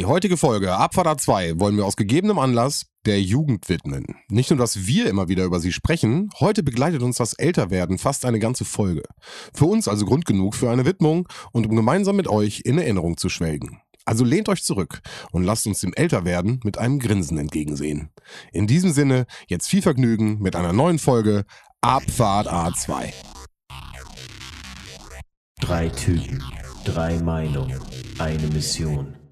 Die heutige Folge Abfahrt 2 wollen wir aus gegebenem Anlass der Jugend widmen. Nicht nur, dass wir immer wieder über sie sprechen, heute begleitet uns das Älterwerden fast eine ganze Folge. Für uns also Grund genug für eine Widmung und um gemeinsam mit euch in Erinnerung zu schwelgen. Also lehnt euch zurück und lasst uns dem Älterwerden mit einem Grinsen entgegensehen. In diesem Sinne, jetzt viel Vergnügen mit einer neuen Folge Abfahrt A2. Drei Typen, drei Meinungen, eine Mission.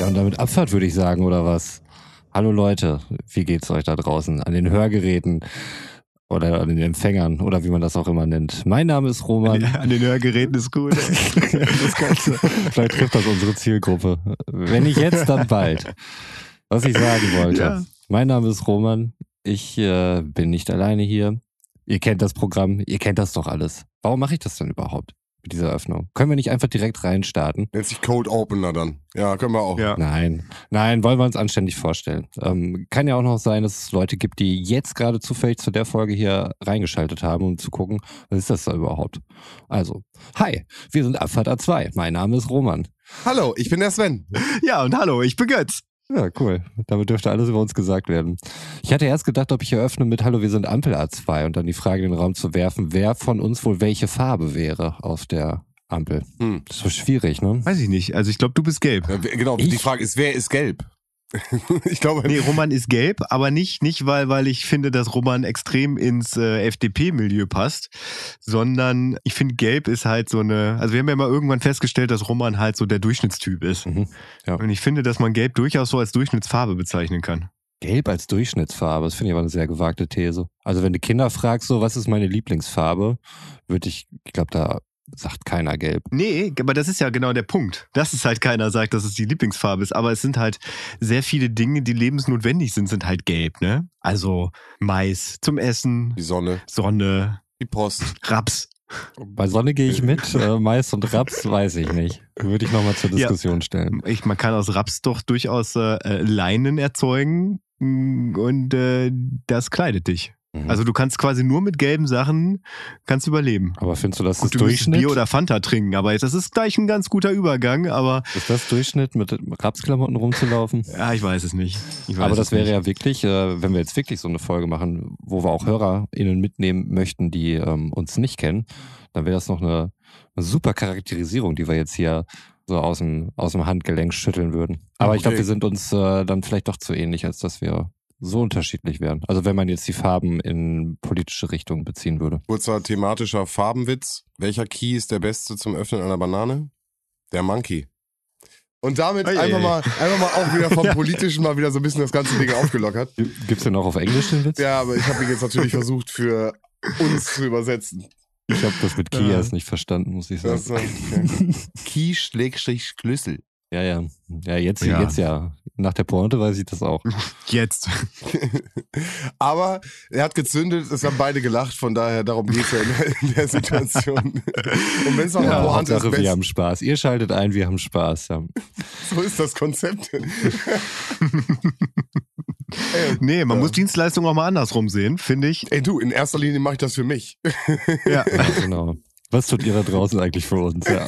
Ja, und damit Abfahrt würde ich sagen, oder was? Hallo Leute, wie geht's euch da draußen? An den Hörgeräten oder an den Empfängern oder wie man das auch immer nennt. Mein Name ist Roman. An den Hörgeräten ist gut. das Ganze. Vielleicht trifft das unsere Zielgruppe. Wenn nicht jetzt, dann bald. Was ich sagen wollte. Ja. Mein Name ist Roman. Ich äh, bin nicht alleine hier. Ihr kennt das Programm, ihr kennt das doch alles. Warum mache ich das denn überhaupt mit dieser Öffnung? Können wir nicht einfach direkt reinstarten? Nennt sich Cold Opener dann. Ja, können wir auch. Ja. Nein, nein, wollen wir uns anständig vorstellen. Ähm, kann ja auch noch sein, dass es Leute gibt, die jetzt gerade zufällig zu der Folge hier reingeschaltet haben, um zu gucken, was ist das da überhaupt? Also, hi, wir sind Abfahrt A2. Mein Name ist Roman. Hallo, ich bin der Sven. Ja, und hallo, ich bin Götz. Ja, cool. Damit dürfte alles über uns gesagt werden. Ich hatte erst gedacht, ob ich eröffne mit Hallo, wir sind Ampel A2 und dann die Frage in den Raum zu werfen, wer von uns wohl welche Farbe wäre auf der Ampel. Hm. Das ist so schwierig, ne? Weiß ich nicht. Also ich glaube, du bist gelb. Ja, wer- genau, die Ich? Frage ist, wer ist gelb? ich glaube, Nee, Roman ist gelb, aber nicht, nicht weil, weil ich finde, dass Roman extrem ins äh, FDP-Milieu passt, sondern ich finde, gelb ist halt so eine, also wir haben ja mal irgendwann festgestellt, dass Roman halt so der Durchschnittstyp ist. Mhm. Ja. Und ich finde, dass man gelb durchaus so als Durchschnittsfarbe bezeichnen kann. Gelb als Durchschnittsfarbe, das finde ich aber eine sehr gewagte These. Also wenn du Kinder fragst, so, was ist meine Lieblingsfarbe, würde ich, ich glaube, da sagt keiner gelb. Nee, aber das ist ja genau der Punkt. Dass es halt keiner sagt, dass es die Lieblingsfarbe ist. Aber es sind halt sehr viele Dinge, die lebensnotwendig sind, sind halt gelb, ne? Also Mais zum Essen, die Sonne, Sonne, die Post. Raps. Bei Sonne gehe ich mit, äh, Mais und Raps weiß ich nicht. Würde ich nochmal zur Ja. Diskussion stellen. Ich, man kann aus Raps doch durchaus äh, äh, Leinen erzeugen mm, und äh, das kleidet dich. Mhm. Also du kannst quasi nur mit gelben Sachen kannst überleben. aber findest du, das Gut, ist du Durchschnitt? Bier oder Fanta trinken, aber das ist gleich ein ganz guter Übergang, aber ist das Durchschnitt, mit Rapsklamotten rumzulaufen? ja, ich weiß es nicht. Ich weiß Aber das wäre nicht. ja wirklich, äh, wenn wir jetzt wirklich so eine Folge machen, wo wir auch HörerInnen mitnehmen möchten, die ähm, uns nicht kennen, dann wäre das noch eine, eine super Charakterisierung, die wir jetzt hier so aus dem, aus dem Handgelenk schütteln würden. Aber ich glaube, Okay. wir sind uns äh, dann vielleicht doch zu ähnlich, als dass wir so unterschiedlich wären. Also wenn man jetzt die Farben in politische Richtung beziehen würde. Kurzer thematischer Farbenwitz. Welcher Key ist der beste zum Öffnen einer Banane? Der Monkey. Und damit Ei, ei, einfach ei. mal, einfach mal auch wieder vom Politischen mal wieder so ein bisschen das ganze Ding aufgelockert. Gibt's denn auch auf Englisch den Witz? Ja, aber ich habe ihn jetzt natürlich versucht für uns zu übersetzen. Ich habe das mit Ja. Kias nicht verstanden, muss ich sagen. Das, äh, Key schlägstrich Schlüssel. Ja, ja. Ja, jetzt Ja. jetzt ja. Nach der Pointe weiß ich das auch. Jetzt. Aber er hat gezündet, es haben beide gelacht, von daher, darum geht's ja in der, in der Situation. Und wenn es noch Ja, eine Pointe ist, wir haben Spaß. Ihr schaltet ein, wir haben Spaß. Ja. so ist das Konzept. ey, Nee, man Ja. muss Dienstleistungen auch mal andersrum sehen, finde ich. ey, du, in erster Linie mache ich das für mich. Ja. Ja, genau. Was tut ihr da draußen eigentlich für uns? Ja.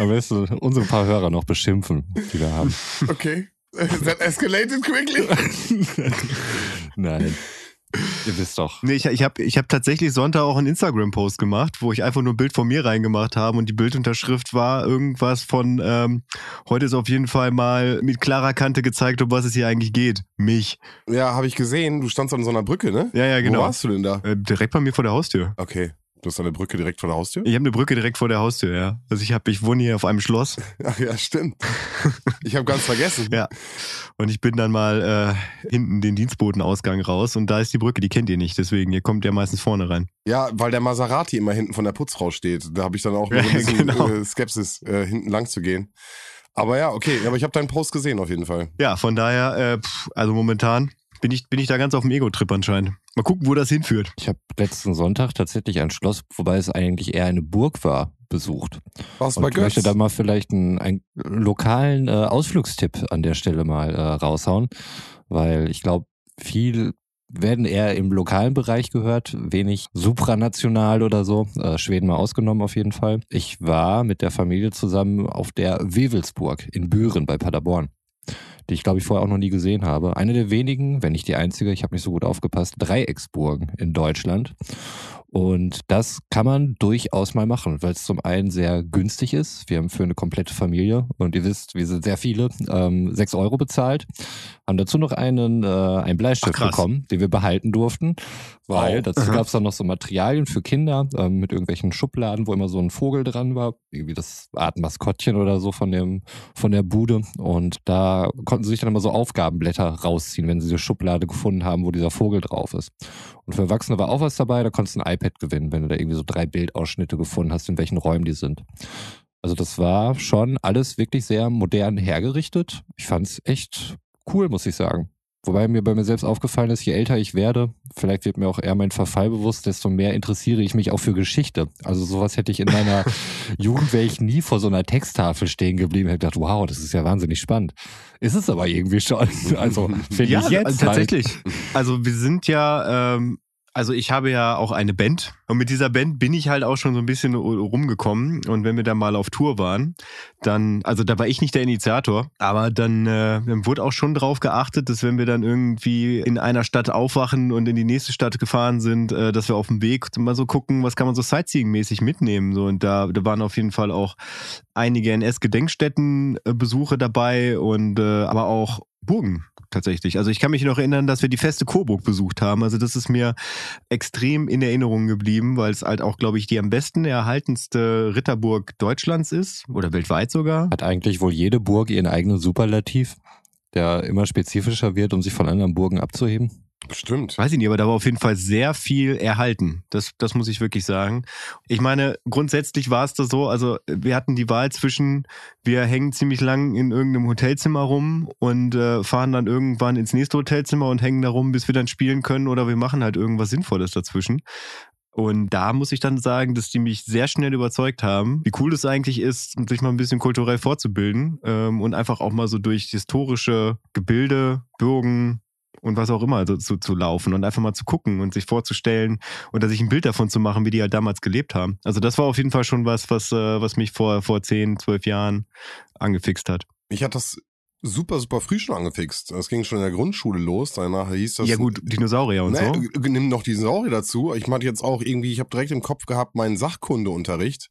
Am besten unsere paar Hörer noch beschimpfen, die wir haben. Okay. That escalated quickly. Nein. Ihr wisst doch. Nee, ich, ich habe ich hab tatsächlich Sonntag auch einen Instagram-Post gemacht, wo ich einfach nur ein Bild von mir reingemacht habe und die Bildunterschrift war irgendwas von, ähm, heute ist auf jeden Fall mal mit klarer Kante gezeigt, um was es hier eigentlich geht. Mich. Ja, habe ich gesehen. Du standst an so einer Brücke, ne? Ja, ja, genau. Wo warst du denn da? Äh, direkt bei mir vor der Haustür. Okay. Du hast eine Brücke direkt vor der Haustür? Ich habe eine Brücke direkt vor der Haustür, ja. Also ich habe, ich wohne hier auf einem Schloss Ach ja, stimmt. Ich habe ganz vergessen. Ja. und ich bin dann mal äh, hinten den Dienstbotenausgang raus und da ist die Brücke, die kennt ihr nicht, deswegen ihr kommt ja meistens vorne rein. Ja, weil der Maserati immer hinten von der Putzfrau steht. Da habe ich dann auch Ja, ein bisschen genau. äh, Skepsis, äh, hinten lang zu gehen. Aber ja, okay, aber ich habe deinen Post gesehen auf jeden Fall. Ja, von daher, äh, pff, also momentan bin ich, bin ich da ganz auf dem Ego-Trip anscheinend. Mal gucken, wo das hinführt. Ich habe letzten Sonntag tatsächlich ein Schloss, wobei es eigentlich eher eine Burg war, besucht. Was Und bei ich möchte da mal vielleicht einen, einen lokalen äh, Ausflugstipp an der Stelle mal äh, raushauen, weil ich glaube, viel werden eher im lokalen Bereich gehört, wenig supranational oder so. Äh, Schweden mal ausgenommen auf jeden Fall. Ich war mit der Familie zusammen auf der Wewelsburg in Büren bei Paderborn, die ich glaube ich vorher auch noch nie gesehen habe. Eine der wenigen, wenn nicht die einzige, ich habe nicht so gut aufgepasst, Dreiecksburgen in Deutschland. Und das kann man durchaus mal machen, weil es zum einen sehr günstig ist. Wir haben für eine komplette Familie, und ihr wisst, wir sind sehr viele, ähm, 6 Euro bezahlt. Haben dazu noch einen, äh, einen Bleistift Ach, bekommen, den wir behalten durften. Weil Wow. dazu gab es dann noch so Materialien für Kinder ähm, mit irgendwelchen Schubladen, wo immer so ein Vogel dran war. Irgendwie das Art Maskottchen oder so von, dem, von der Bude. Und da konnten sie sich dann immer so Aufgabenblätter rausziehen, wenn sie diese Schublade gefunden haben, wo dieser Vogel drauf ist. Und für Erwachsene war auch was dabei, da konntest du ein iPad gewinnen, wenn du da irgendwie so drei Bildausschnitte gefunden hast, in welchen Räumen die sind. Also das war schon alles wirklich sehr modern hergerichtet. Ich fand's echt cool, muss ich sagen. Wobei mir bei mir selbst aufgefallen ist, je älter ich werde, vielleicht wird mir auch eher mein Verfall bewusst, desto mehr interessiere ich mich auch für Geschichte. Also sowas hätte ich in meiner Jugend, wäre ich nie vor so einer Texttafel stehen geblieben, hätte gedacht, wow, das ist ja wahnsinnig spannend. Ist es aber irgendwie schon. Also finde ja, ich jetzt. also tatsächlich. Also wir sind ja, ähm, also ich habe ja auch eine Band und mit dieser Band bin ich halt auch schon so ein bisschen rumgekommen. Und wenn wir dann mal auf Tour waren, dann, also da war ich nicht der Initiator, aber dann, äh, dann wurde auch schon drauf geachtet, dass wenn wir dann irgendwie in einer Stadt aufwachen und in die nächste Stadt gefahren sind, äh, dass wir auf dem Weg mal so gucken, was kann man so Sightseeing-mäßig mitnehmen. So und da, da waren auf jeden Fall auch einige NS-Gedenkstätten-Besuche dabei und äh, aber auch Burgen tatsächlich. Also ich kann mich noch erinnern, dass wir die feste Coburg besucht haben. Also das ist mir extrem in Erinnerung geblieben, weil es halt auch, glaube ich, die am besten erhaltenste Ritterburg Deutschlands ist oder weltweit sogar. Hat eigentlich wohl jede Burg ihren eigenen Superlativ, der immer spezifischer wird, um sich von anderen Burgen abzuheben? Bestimmt. Weiß ich nicht, aber da war auf jeden Fall sehr viel erhalten. Das, das muss ich wirklich sagen. Ich meine, grundsätzlich war es da so, also wir hatten die Wahl zwischen, wir hängen ziemlich lang in irgendeinem Hotelzimmer rum und äh, fahren dann irgendwann ins nächste Hotelzimmer und hängen da rum, bis wir dann spielen können oder wir machen halt irgendwas Sinnvolles dazwischen. Und da muss ich dann sagen, dass die mich sehr schnell überzeugt haben, wie cool es eigentlich ist, sich mal ein bisschen kulturell fortzubilden ähm, und einfach auch mal so durch historische Gebilde, Bürgen, und was auch immer so, zu, zu laufen und einfach mal zu gucken und sich vorzustellen oder sich ein Bild davon zu machen, wie die halt damals gelebt haben. Also das war auf jeden Fall schon was, was, äh, was mich vor, vor 10, 12 Jahren angefixt hat. Mich hat das super, super früh schon angefixt. Das ging schon in der Grundschule los. Danach hieß das. ja gut, Dinosaurier und Nee, so. nimm noch die Saurier dazu. Ich meinte jetzt auch irgendwie, ich habe direkt im Kopf gehabt, meinen Sachkundeunterricht.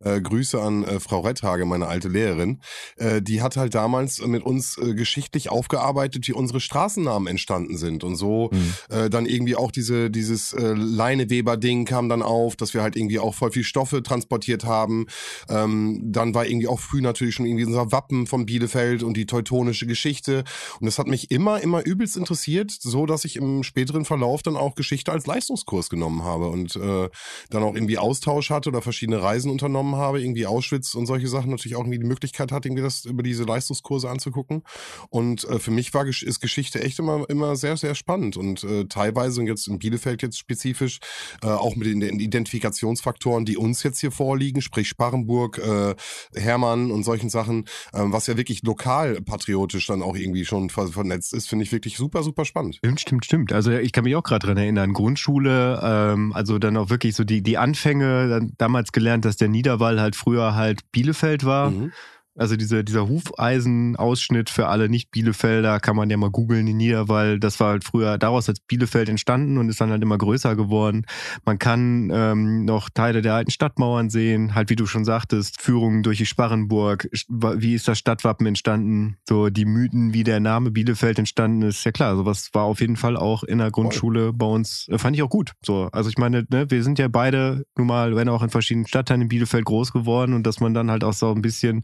Äh, Grüße an äh, Frau Retthage, meine alte Lehrerin. Äh, die hat halt damals mit uns äh, geschichtlich aufgearbeitet, wie unsere Straßennamen entstanden sind. Und so Mhm. äh, dann irgendwie auch diese, dieses äh, Leineweber-Ding kam dann auf, dass wir halt irgendwie auch voll viel Stoffe transportiert haben. Ähm, dann war irgendwie auch früh natürlich schon irgendwie unser Wappen von Bielefeld und die teutonische Geschichte. Und das hat mich immer, immer übelst interessiert, so dass ich im späteren Verlauf dann auch Geschichte als Leistungskurs genommen habe und äh, dann auch irgendwie Austausch hatte oder verschiedene Reisen unternommen habe, irgendwie Auschwitz und solche Sachen natürlich auch irgendwie die Möglichkeit hatte, irgendwie das über diese Leistungskurse anzugucken. Und äh, für mich war ist Geschichte echt immer, immer sehr, sehr spannend und äh, teilweise und jetzt in Bielefeld jetzt spezifisch äh, auch mit den, den Identifikationsfaktoren, die uns jetzt hier vorliegen, sprich Sparrenburg, äh, Hermann und solchen Sachen, ähm, was ja wirklich lokal patriotisch dann auch irgendwie schon ver vernetzt ist, finde ich wirklich super, super spannend. Stimmt, stimmt, stimmt. Also ich kann mich auch gerade dran erinnern. Grundschule, ähm, also dann auch wirklich so die, die Anfänge, dann damals gelernt, dass der Niederwall halt früher halt Bielefeld war. Mhm. Also diese, dieser Hufeisenausschnitt für alle Nicht-Bielefelder kann man ja mal googeln, die Niederwall. Das war halt früher daraus als Bielefeld entstanden und ist dann halt immer größer geworden. Man kann ähm, noch Teile der alten Stadtmauern sehen, halt wie du schon sagtest, Führungen durch die Sparrenburg. Wie ist das Stadtwappen entstanden? So die Mythen, wie der Name Bielefeld entstanden ist. Ja klar, sowas war auf jeden Fall auch in der Grundschule bei uns, äh, fand ich auch gut. So, also ich meine, ne, wir sind ja beide nun mal, wenn auch in verschiedenen Stadtteilen in Bielefeld groß geworden und dass man dann halt auch so ein bisschen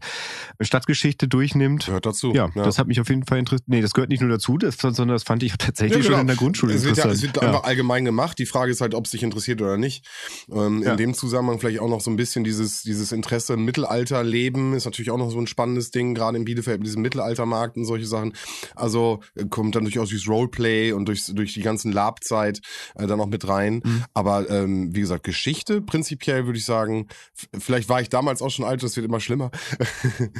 Stadtgeschichte durchnimmt. Gehört dazu. Ja, das hat mich auf jeden Fall interessiert. Nee, das gehört nicht nur dazu, das, sondern das fand ich tatsächlich Ja, genau. schon in der Grundschule Es wird, ja, interessant. es wird einfach allgemein gemacht. Die Frage ist halt, ob es dich interessiert oder nicht. Ähm, Ja. In dem Zusammenhang vielleicht auch noch so ein bisschen dieses, dieses Interesse im Mittelalterleben ist natürlich auch noch so ein spannendes Ding, gerade in Bielefeld mit diesem Mittelaltermarkt und solche Sachen. Also äh, kommt dann durchaus durchs Roleplay und durch, durch die ganzen Lab-Zeit äh, dann auch mit rein. Mhm. Aber ähm, wie gesagt, Geschichte prinzipiell würde ich sagen, vielleicht war ich damals auch schon alt, das wird immer schlimmer.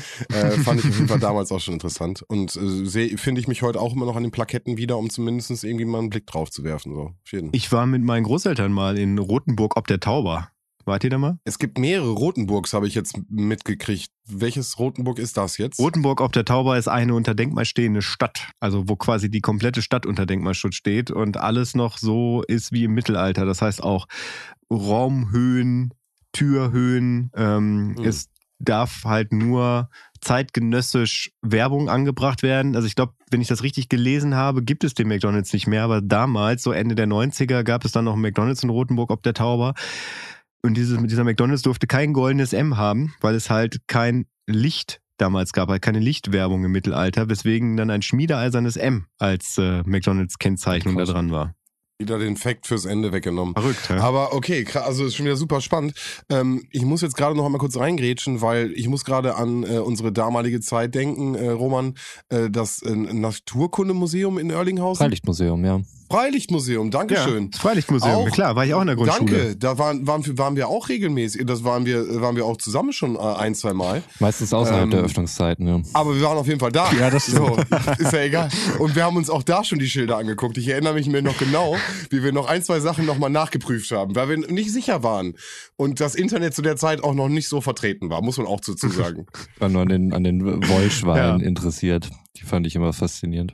äh, fand ich auf jeden Fall damals auch schon interessant. Und äh, finde ich mich heute auch immer noch an den Plaketten wieder, um zumindest irgendwie mal einen Blick drauf zu werfen. So. Auf. Ich war mit meinen Großeltern mal in Rothenburg ob der Tauber. Wart ihr da mal? es gibt mehrere Rotenburgs, habe ich jetzt mitgekriegt. Welches Rotenburg ist das jetzt? Rothenburg ob der Tauber ist eine unter Denkmal stehende Stadt. Also wo quasi die komplette Stadt unter Denkmalschutz steht und alles noch so ist wie im Mittelalter. Das heißt auch Raumhöhen, Türhöhen. Ähm, Hm. Es darf halt nur zeitgenössisch Werbung angebracht werden. Also ich glaube, wenn ich das richtig gelesen habe, gibt es den McDonalds nicht mehr. Aber damals, so Ende der 90er, gab es dann noch einen McDonalds in Rothenburg ob der Tauber. Und dieses, dieser McDonalds durfte kein goldenes M haben, weil es halt kein Licht damals gab, halt keine Lichtwerbung im Mittelalter, weswegen dann ein schmiedeeisernes M als äh, McDonalds-Kennzeichnung da Krass. dran war. Wieder den Fact fürs Ende weggenommen. Verrückt, ja? Aber okay, also ist schon wieder super spannend. Ähm, ich muss jetzt gerade noch einmal kurz reingrätschen, weil ich muss gerade an äh, unsere damalige Zeit denken, äh, Roman, äh, das äh, Naturkundemuseum in Erlinghausen. Freilichtmuseum, ja. Freilichtmuseum, Dankeschön. das Freilichtmuseum, Auch- ja, klar, war ich auch in der Grundschule. Danke, da waren, waren, wir- waren wir auch regelmäßig, das waren wir, waren wir auch zusammen schon äh, ein, zwei Mal. Meistens außerhalb Ähm, der Öffnungszeiten, ja. Aber wir waren auf jeden Fall da. Ja, das stimmt. So, ist ja egal. Und wir haben uns auch da schon die Schilder angeguckt. Ich erinnere mich mir noch genau, wie wir noch ein, zwei Sachen nochmal nachgeprüft haben, weil wir nicht sicher waren. Und das Internet zu der Zeit auch noch nicht so vertreten war, muss man auch dazu sagen. Ich war nur an den, an den Wollschweinen Ja. interessiert. Die fand ich immer faszinierend.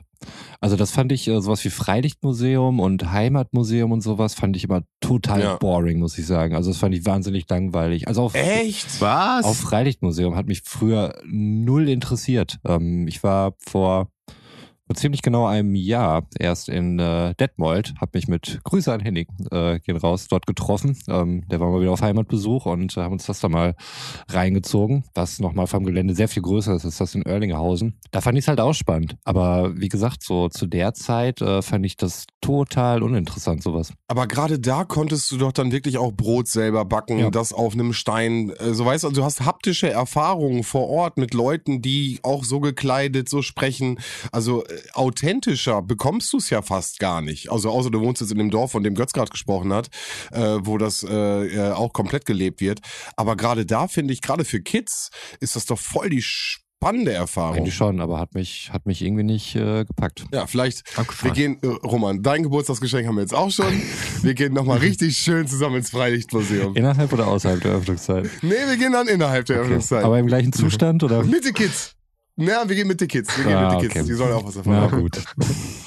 Also das fand ich, äh, sowas wie Freilichtmuseum und Heimatmuseum und sowas, fand ich immer total Ja. boring, muss ich sagen. Also das fand ich wahnsinnig langweilig. Also auf, Echt? Was? auf Freilichtmuseum hat mich früher null interessiert. Ähm, ich war vor, vor ziemlich genau einem Jahr erst in äh, Detmold, habe mich mit Grüße an Henning, äh, gehen raus, dort getroffen. Ähm, der war mal wieder auf Heimatbesuch und äh, haben uns das da mal reingezogen. Das nochmal vom Gelände sehr viel größer ist als das in Erlinghausen. Da fand ich es halt auch spannend. Aber wie gesagt, so zu der Zeit äh, fand ich das total uninteressant, sowas. Aber gerade da konntest du doch dann wirklich auch Brot selber backen, Ja. das auf einem Stein. äh, So weißt du, also du hast haptische Erfahrungen vor Ort mit Leuten, die auch so gekleidet, so sprechen. Also authentischer bekommst du es ja fast gar nicht. Also außer du wohnst jetzt in dem Dorf, von dem Götz gerade gesprochen hat, äh, wo das äh, äh, auch komplett gelebt wird. Aber gerade da finde ich, gerade für Kids ist das doch voll die spannende Erfahrung. Eigentlich schon, aber hat mich, hat mich irgendwie nicht äh, gepackt. Ja, vielleicht, wir gehen, äh, Roman, dein Geburtstagsgeschenk haben wir jetzt auch schon. Wir gehen nochmal richtig schön zusammen ins Freilichtmuseum. Innerhalb oder außerhalb der Öffnungszeit? Nee, wir gehen dann innerhalb der Öffnungszeit. Aber im gleichen Zustand oder? mit den Kids. Na, wir gehen mit den Kids. Wir gehen Ah, mit den Kids. okay. Die sollen auch was davon Na haben. gut.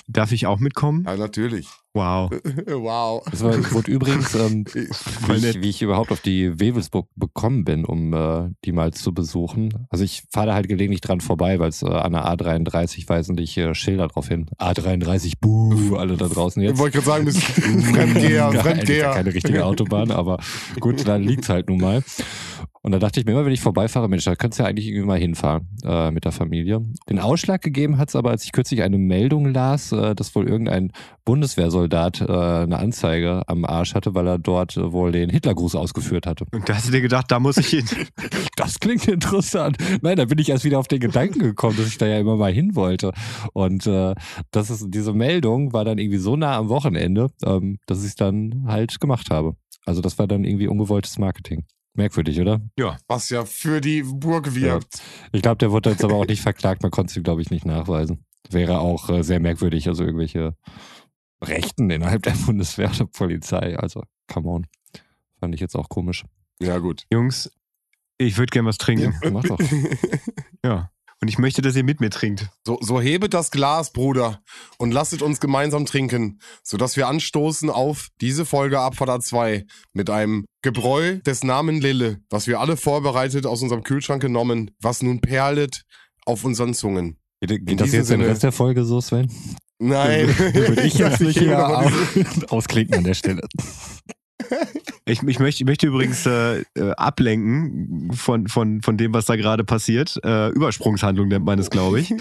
Darf ich auch mitkommen? Ja, natürlich. Wow. wow. Das war, wurde übrigens, ähm, wie, ich, wie ich überhaupt auf die Wewelsburg bekommen bin, um äh, die mal zu besuchen. Also ich fahre da halt gelegentlich dran vorbei, weil es äh, an der A33 weisen dich äh, Schilder drauf hin. A33, buh, alle da draußen Ich jetzt. wollte gerade sagen, das ist Fremdgeher, eigentlich ja Fremdgeher. keine richtige Autobahn, aber gut, da liegt's halt nun mal. Und da dachte ich mir immer, wenn ich vorbeifahre, Mensch, da könntest du ja eigentlich irgendwie mal hinfahren äh, mit der Familie. Den Ausschlag gegeben hat's aber, als ich kürzlich eine Meldung las, äh, dass wohl irgendein Bundeswehrsoldat äh, eine Anzeige am Arsch hatte, weil er dort äh, wohl den Hitlergruß ausgeführt hatte. Und da hast du dir gedacht, da muss ich hin. Das klingt interessant. Nein, da bin ich erst wieder auf den Gedanken gekommen, dass ich da ja immer mal hin wollte. Und äh, das ist, diese Meldung war dann irgendwie so nah am Wochenende, ähm, dass ich es dann halt gemacht habe. Also das war dann irgendwie ungewolltes Marketing. Merkwürdig, oder? Was ja für die Burg wirbt. Ich glaube, der wurde jetzt aber auch nicht verklagt. Man konnte es ihm, glaube ich, nicht nachweisen. Wäre auch äh, sehr merkwürdig. Also irgendwelche Rechten innerhalb der Bundeswehr oder Polizei. Also, come on. Fand ich jetzt auch komisch. Ja, gut. Jungs, ich würde gerne was trinken. Mach doch. Ja. Und ich möchte, dass ihr mit mir trinkt. So, so hebet das Glas, Bruder, und lasset uns gemeinsam trinken, sodass wir anstoßen auf diese Folge Abfahrt 2 mit einem Gebräu des Namen Lille, was wir alle vorbereitet aus unserem Kühlschrank genommen, was nun perlet auf unseren Zungen. Geht, geht das jetzt den Sinne- Rest der Folge so, Sven? Nein. Würde ich jetzt nicht hier ausklinken an der Stelle. Ich, ich, möchte, ich möchte übrigens äh, äh, ablenken von, von, von dem, was da gerade passiert. Äh, Übersprungshandlung nennt man es, glaube ich.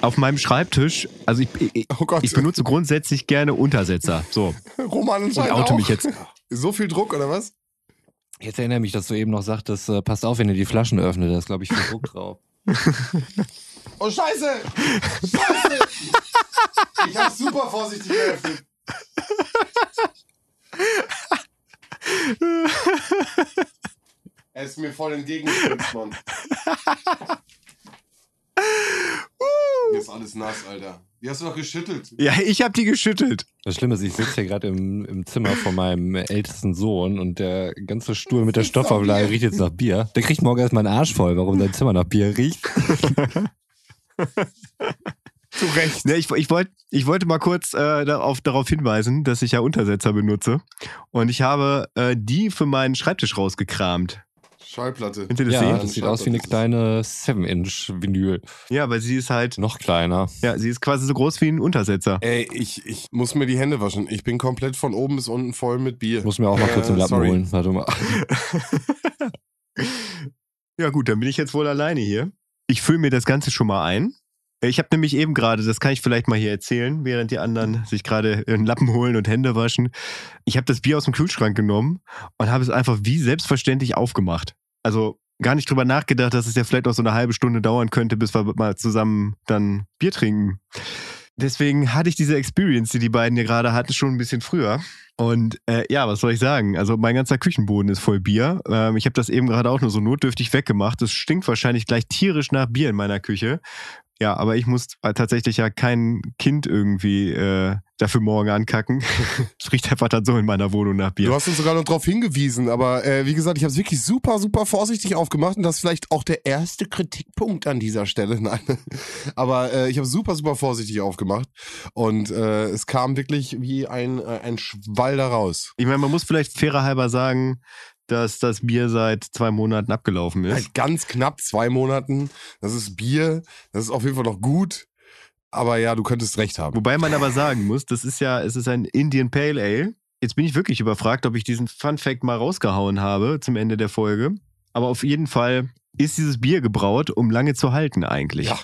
Auf meinem Schreibtisch, also ich, ich, Oh Gott. ich benutze grundsätzlich gerne Untersetzer. So, Roman und oute auch. mich jetzt. So viel Druck, oder was? Jetzt erinnere mich, dass du eben noch sagtest, äh, passt auf, wenn ihr die Flaschen öffnet, da ist, glaube ich, viel Druck drauf. Oh, Scheiße! Scheiße! Ich hab super vorsichtig geöffnet. Er ist mir voll entgegengespritzt, Mann. Mir ist alles nass, Alter. Die hast du doch geschüttelt. Ja, ich habe die geschüttelt. Das Schlimme ist, ich sitze hier gerade im, im Zimmer von meinem ältesten Sohn und der ganze Stuhl mit der Stoffauflage riecht jetzt nach Bier. Der kriegt morgen erstmal einen Arsch voll, warum sein Zimmer nach Bier riecht. Zu Recht. Ne, ich, ich, wollt, ich wollte mal kurz äh, darauf, darauf hinweisen, dass ich ja Untersetzer benutze. Und ich habe äh, die für meinen Schreibtisch rausgekramt. Schallplatte. Könnt ihr das Ja, sehen? das sieht aus wie eine kleine 7-Inch-Vinyl. Ja, weil sie ist halt, Noch kleiner. ja, sie ist quasi so groß wie ein Untersetzer. Ey, ich, ich muss mir die Hände waschen. Ich bin komplett von oben bis unten voll mit Bier. Ich muss mir auch mal kurz Äh, einen Lappen sorry. holen. Warte mal. Ja gut, dann bin ich jetzt wohl alleine hier. Ich fülle mir das Ganze schon mal ein. Ich habe nämlich eben gerade, das kann ich vielleicht mal hier erzählen, während die anderen sich gerade einen Lappen holen und Hände waschen. Ich habe das Bier aus dem Kühlschrank genommen und habe es einfach wie selbstverständlich aufgemacht. Also gar nicht drüber nachgedacht, dass es ja vielleicht auch so eine halbe Stunde dauern könnte, bis wir mal zusammen dann Bier trinken. Deswegen hatte ich diese Experience, die die beiden hier gerade hatten, schon ein bisschen früher. Und äh, ja, was soll ich sagen? Also mein ganzer Küchenboden ist voll Bier. Ähm, ich habe das eben gerade auch nur so notdürftig weggemacht. Es stinkt wahrscheinlich gleich tierisch nach Bier in meiner Küche. Ja, aber ich muss tatsächlich ja kein Kind irgendwie äh, dafür morgen ankacken. es riecht einfach dann so in meiner Wohnung nach Bier. Du hast uns sogar noch darauf hingewiesen, aber äh, wie gesagt, ich habe es wirklich super, super vorsichtig aufgemacht und das ist vielleicht auch der erste Kritikpunkt an dieser Stelle. Nein, aber äh, ich habe super, super vorsichtig aufgemacht und äh, es kam wirklich wie ein, äh, ein Schwall da raus. Ich meine, man muss vielleicht fairer halber sagen, dass das Bier seit zwei Monaten abgelaufen ist. Halt ganz knapp zwei Monaten. Das ist Bier, das ist auf jeden Fall noch gut. Aber ja, du könntest recht haben. Wobei man aber sagen muss, das ist ja, es ist ein Indian Pale Ale. Jetzt bin ich wirklich überfragt, ob ich diesen Fun Fact mal rausgehauen habe zum Ende der Folge. Aber auf jeden Fall ist dieses Bier gebraut, um lange zu halten eigentlich. Ja.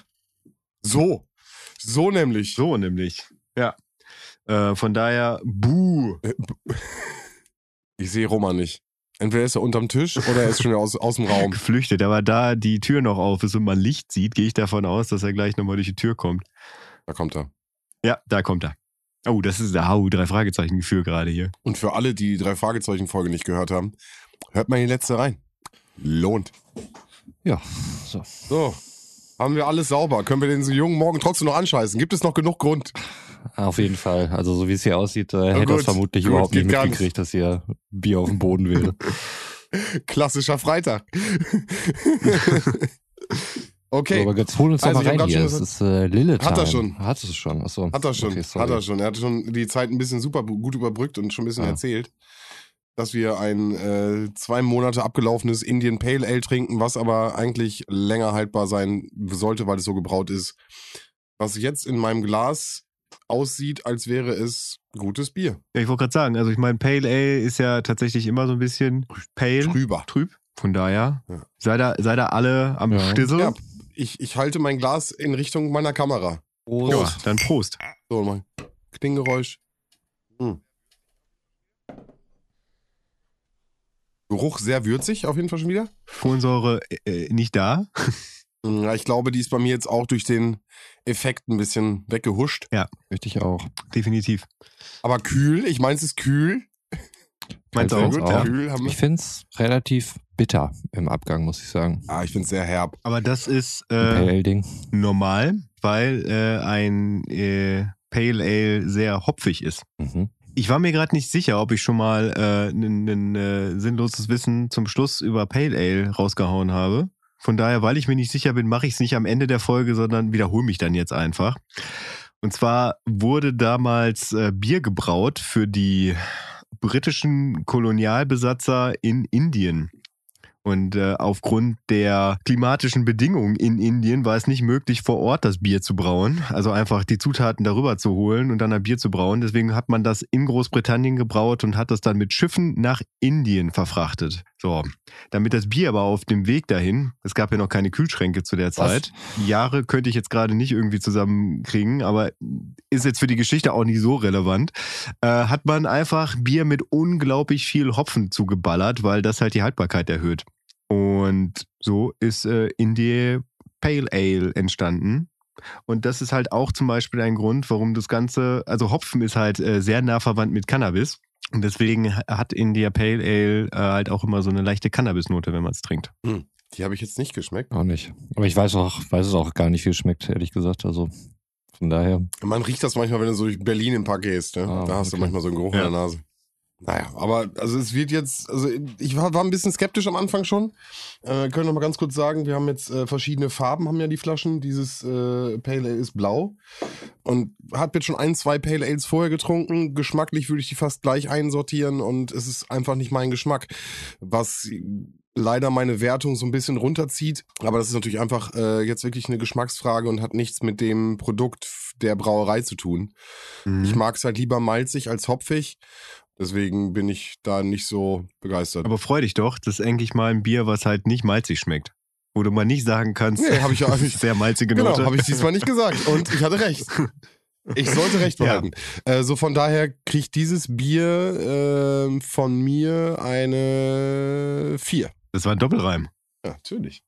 So. So nämlich. So nämlich. Ja. Äh, von daher, buh. Ich sehe Roman nicht. Entweder ist er unterm Tisch oder er ist schon aus, aus dem Raum. Geflüchtet. Aber da die Tür noch auf ist und man Licht sieht, gehe ich davon aus, dass er gleich nochmal durch die Tür kommt. Da kommt er. Ja, da kommt er. Oh, das ist au, drei Fragezeichen Gefühl gerade hier. Und für alle, die die drei Fragezeichen-Folge nicht gehört haben, hört mal die letzte rein. Lohnt. Ja, so. So. Haben wir alles sauber? Können wir den so jungen Morgen trotzdem noch anscheißen? Gibt es noch genug Grund? Auf jeden Fall. Also so wie es hier aussieht, äh, hätte gut, das vermutlich gut, überhaupt nicht gar nicht. mitgekriegt, dass hier Bier auf dem Boden wäre. Klassischer Freitag. So, okay. aber jetzt hol uns doch Also, mal ich hab rein hier. Es ist äh, Lille Hat er schon. Hat es schon. Achso. Hat er schon. Okay, hat er schon. Er hat schon die Zeit ein bisschen super gut überbrückt und schon ein bisschen Ah. erzählt, dass wir ein äh, zwei Monate abgelaufenes Indian Pale Ale trinken, was aber eigentlich länger haltbar sein sollte, weil es so gebraut ist. Was jetzt in meinem Glas aussieht, als wäre es gutes Bier. Ja, ich wollte gerade sagen, also ich meine, Pale Ale ist ja tatsächlich immer so ein bisschen pale, Trüber. trüb. Von daher, Ja. sei da, sei da alle am Ja. Stissel. Ja, ich, ich halte mein Glas in Richtung meiner Kamera. Prost. Ja, dann Prost. So, mal. Klinggeräusch. Hm. Geruch sehr würzig, auf jeden Fall schon wieder. Kohlensäure äh, nicht da. Hm, Ja, ich glaube, die ist bei mir jetzt auch durch den Effekt ein bisschen weggehuscht. Möchte ich auch. Definitiv. Aber kühl, ich meine, es ist kühl. Meinst du Sehr auch? gut, Ja. ja. Kühl. Ich finde es relativ bitter im Abgang, muss ich sagen. Ah, ich finde es sehr herb. Aber das ist äh, Pale Ale Ding. normal, weil äh, ein äh, Pale Ale sehr hopfig ist. Mhm. Ich war mir gerade nicht sicher, ob ich schon mal ein äh, sinnloses Wissen zum Schluss über Pale Ale rausgehauen habe. Von daher, weil ich mir nicht sicher bin, mache ich es nicht am Ende der Folge, sondern wiederhole mich dann jetzt einfach. Und zwar wurde damals äh, Bier gebraut für die britischen Kolonialbesatzer in Indien. Und äh, aufgrund der klimatischen Bedingungen in Indien war es nicht möglich, vor Ort das Bier zu brauen. Also einfach die Zutaten darüber zu holen und dann ein Bier zu brauen. Deswegen hat man das in Großbritannien gebraut und hat das dann mit Schiffen nach Indien verfrachtet. So, damit das Bier aber auf dem Weg dahin, es gab ja noch keine Kühlschränke zu der Zeit. Jahre könnte ich jetzt gerade nicht irgendwie zusammenkriegen, aber ist jetzt für die Geschichte auch nicht so relevant. Äh, hat man einfach Bier mit unglaublich viel Hopfen zugeballert, weil das halt die Haltbarkeit erhöht. Und so ist äh, Indie Pale Ale entstanden. Und das ist halt auch zum Beispiel ein Grund, warum das Ganze, also Hopfen ist halt äh, sehr nah verwandt mit Cannabis. Und deswegen hat India Pale Ale äh, halt auch immer so eine leichte Cannabisnote, wenn man es trinkt. Hm, die habe ich jetzt nicht geschmeckt. Auch nicht. Aber ich weiß auch, weiß es auch gar nicht, wie es schmeckt, ehrlich gesagt. Also von daher. Man riecht das manchmal, wenn du so durch Berlin im Park gehst. Ne? Ah, da hast du okay. manchmal so einen Geruch Ja. in der Nase. Naja, aber also es wird jetzt, also ich war, war ein bisschen skeptisch am Anfang schon. Äh, können noch mal ganz kurz sagen, wir haben jetzt äh, verschiedene Farben, haben ja die Flaschen. Dieses äh, Pale Ale ist blau und hat jetzt schon ein, zwei Pale Ales vorher getrunken. Geschmacklich würde ich die fast gleich einsortieren und es ist einfach nicht mein Geschmack, was leider meine Wertung so ein bisschen runterzieht. Aber das ist natürlich einfach äh, jetzt wirklich eine Geschmacksfrage und hat nichts mit dem Produkt der Brauerei zu tun. Mhm. Ich mag es halt lieber malzig als hopfig. Deswegen bin ich da nicht so begeistert. Aber freu dich doch, das ist eigentlich mal ein Bier, was halt nicht malzig schmeckt. Wo du mal nicht sagen kannst, Nee, hab ich ja- hab ich- sehr malzige genau, Note. habe ich diesmal nicht gesagt. Und ich hatte recht. Ich sollte recht Ja. behalten. Äh, so von daher kriegt dieses Bier äh, von mir eine 4. Das war ein Doppelreim. Ja, natürlich.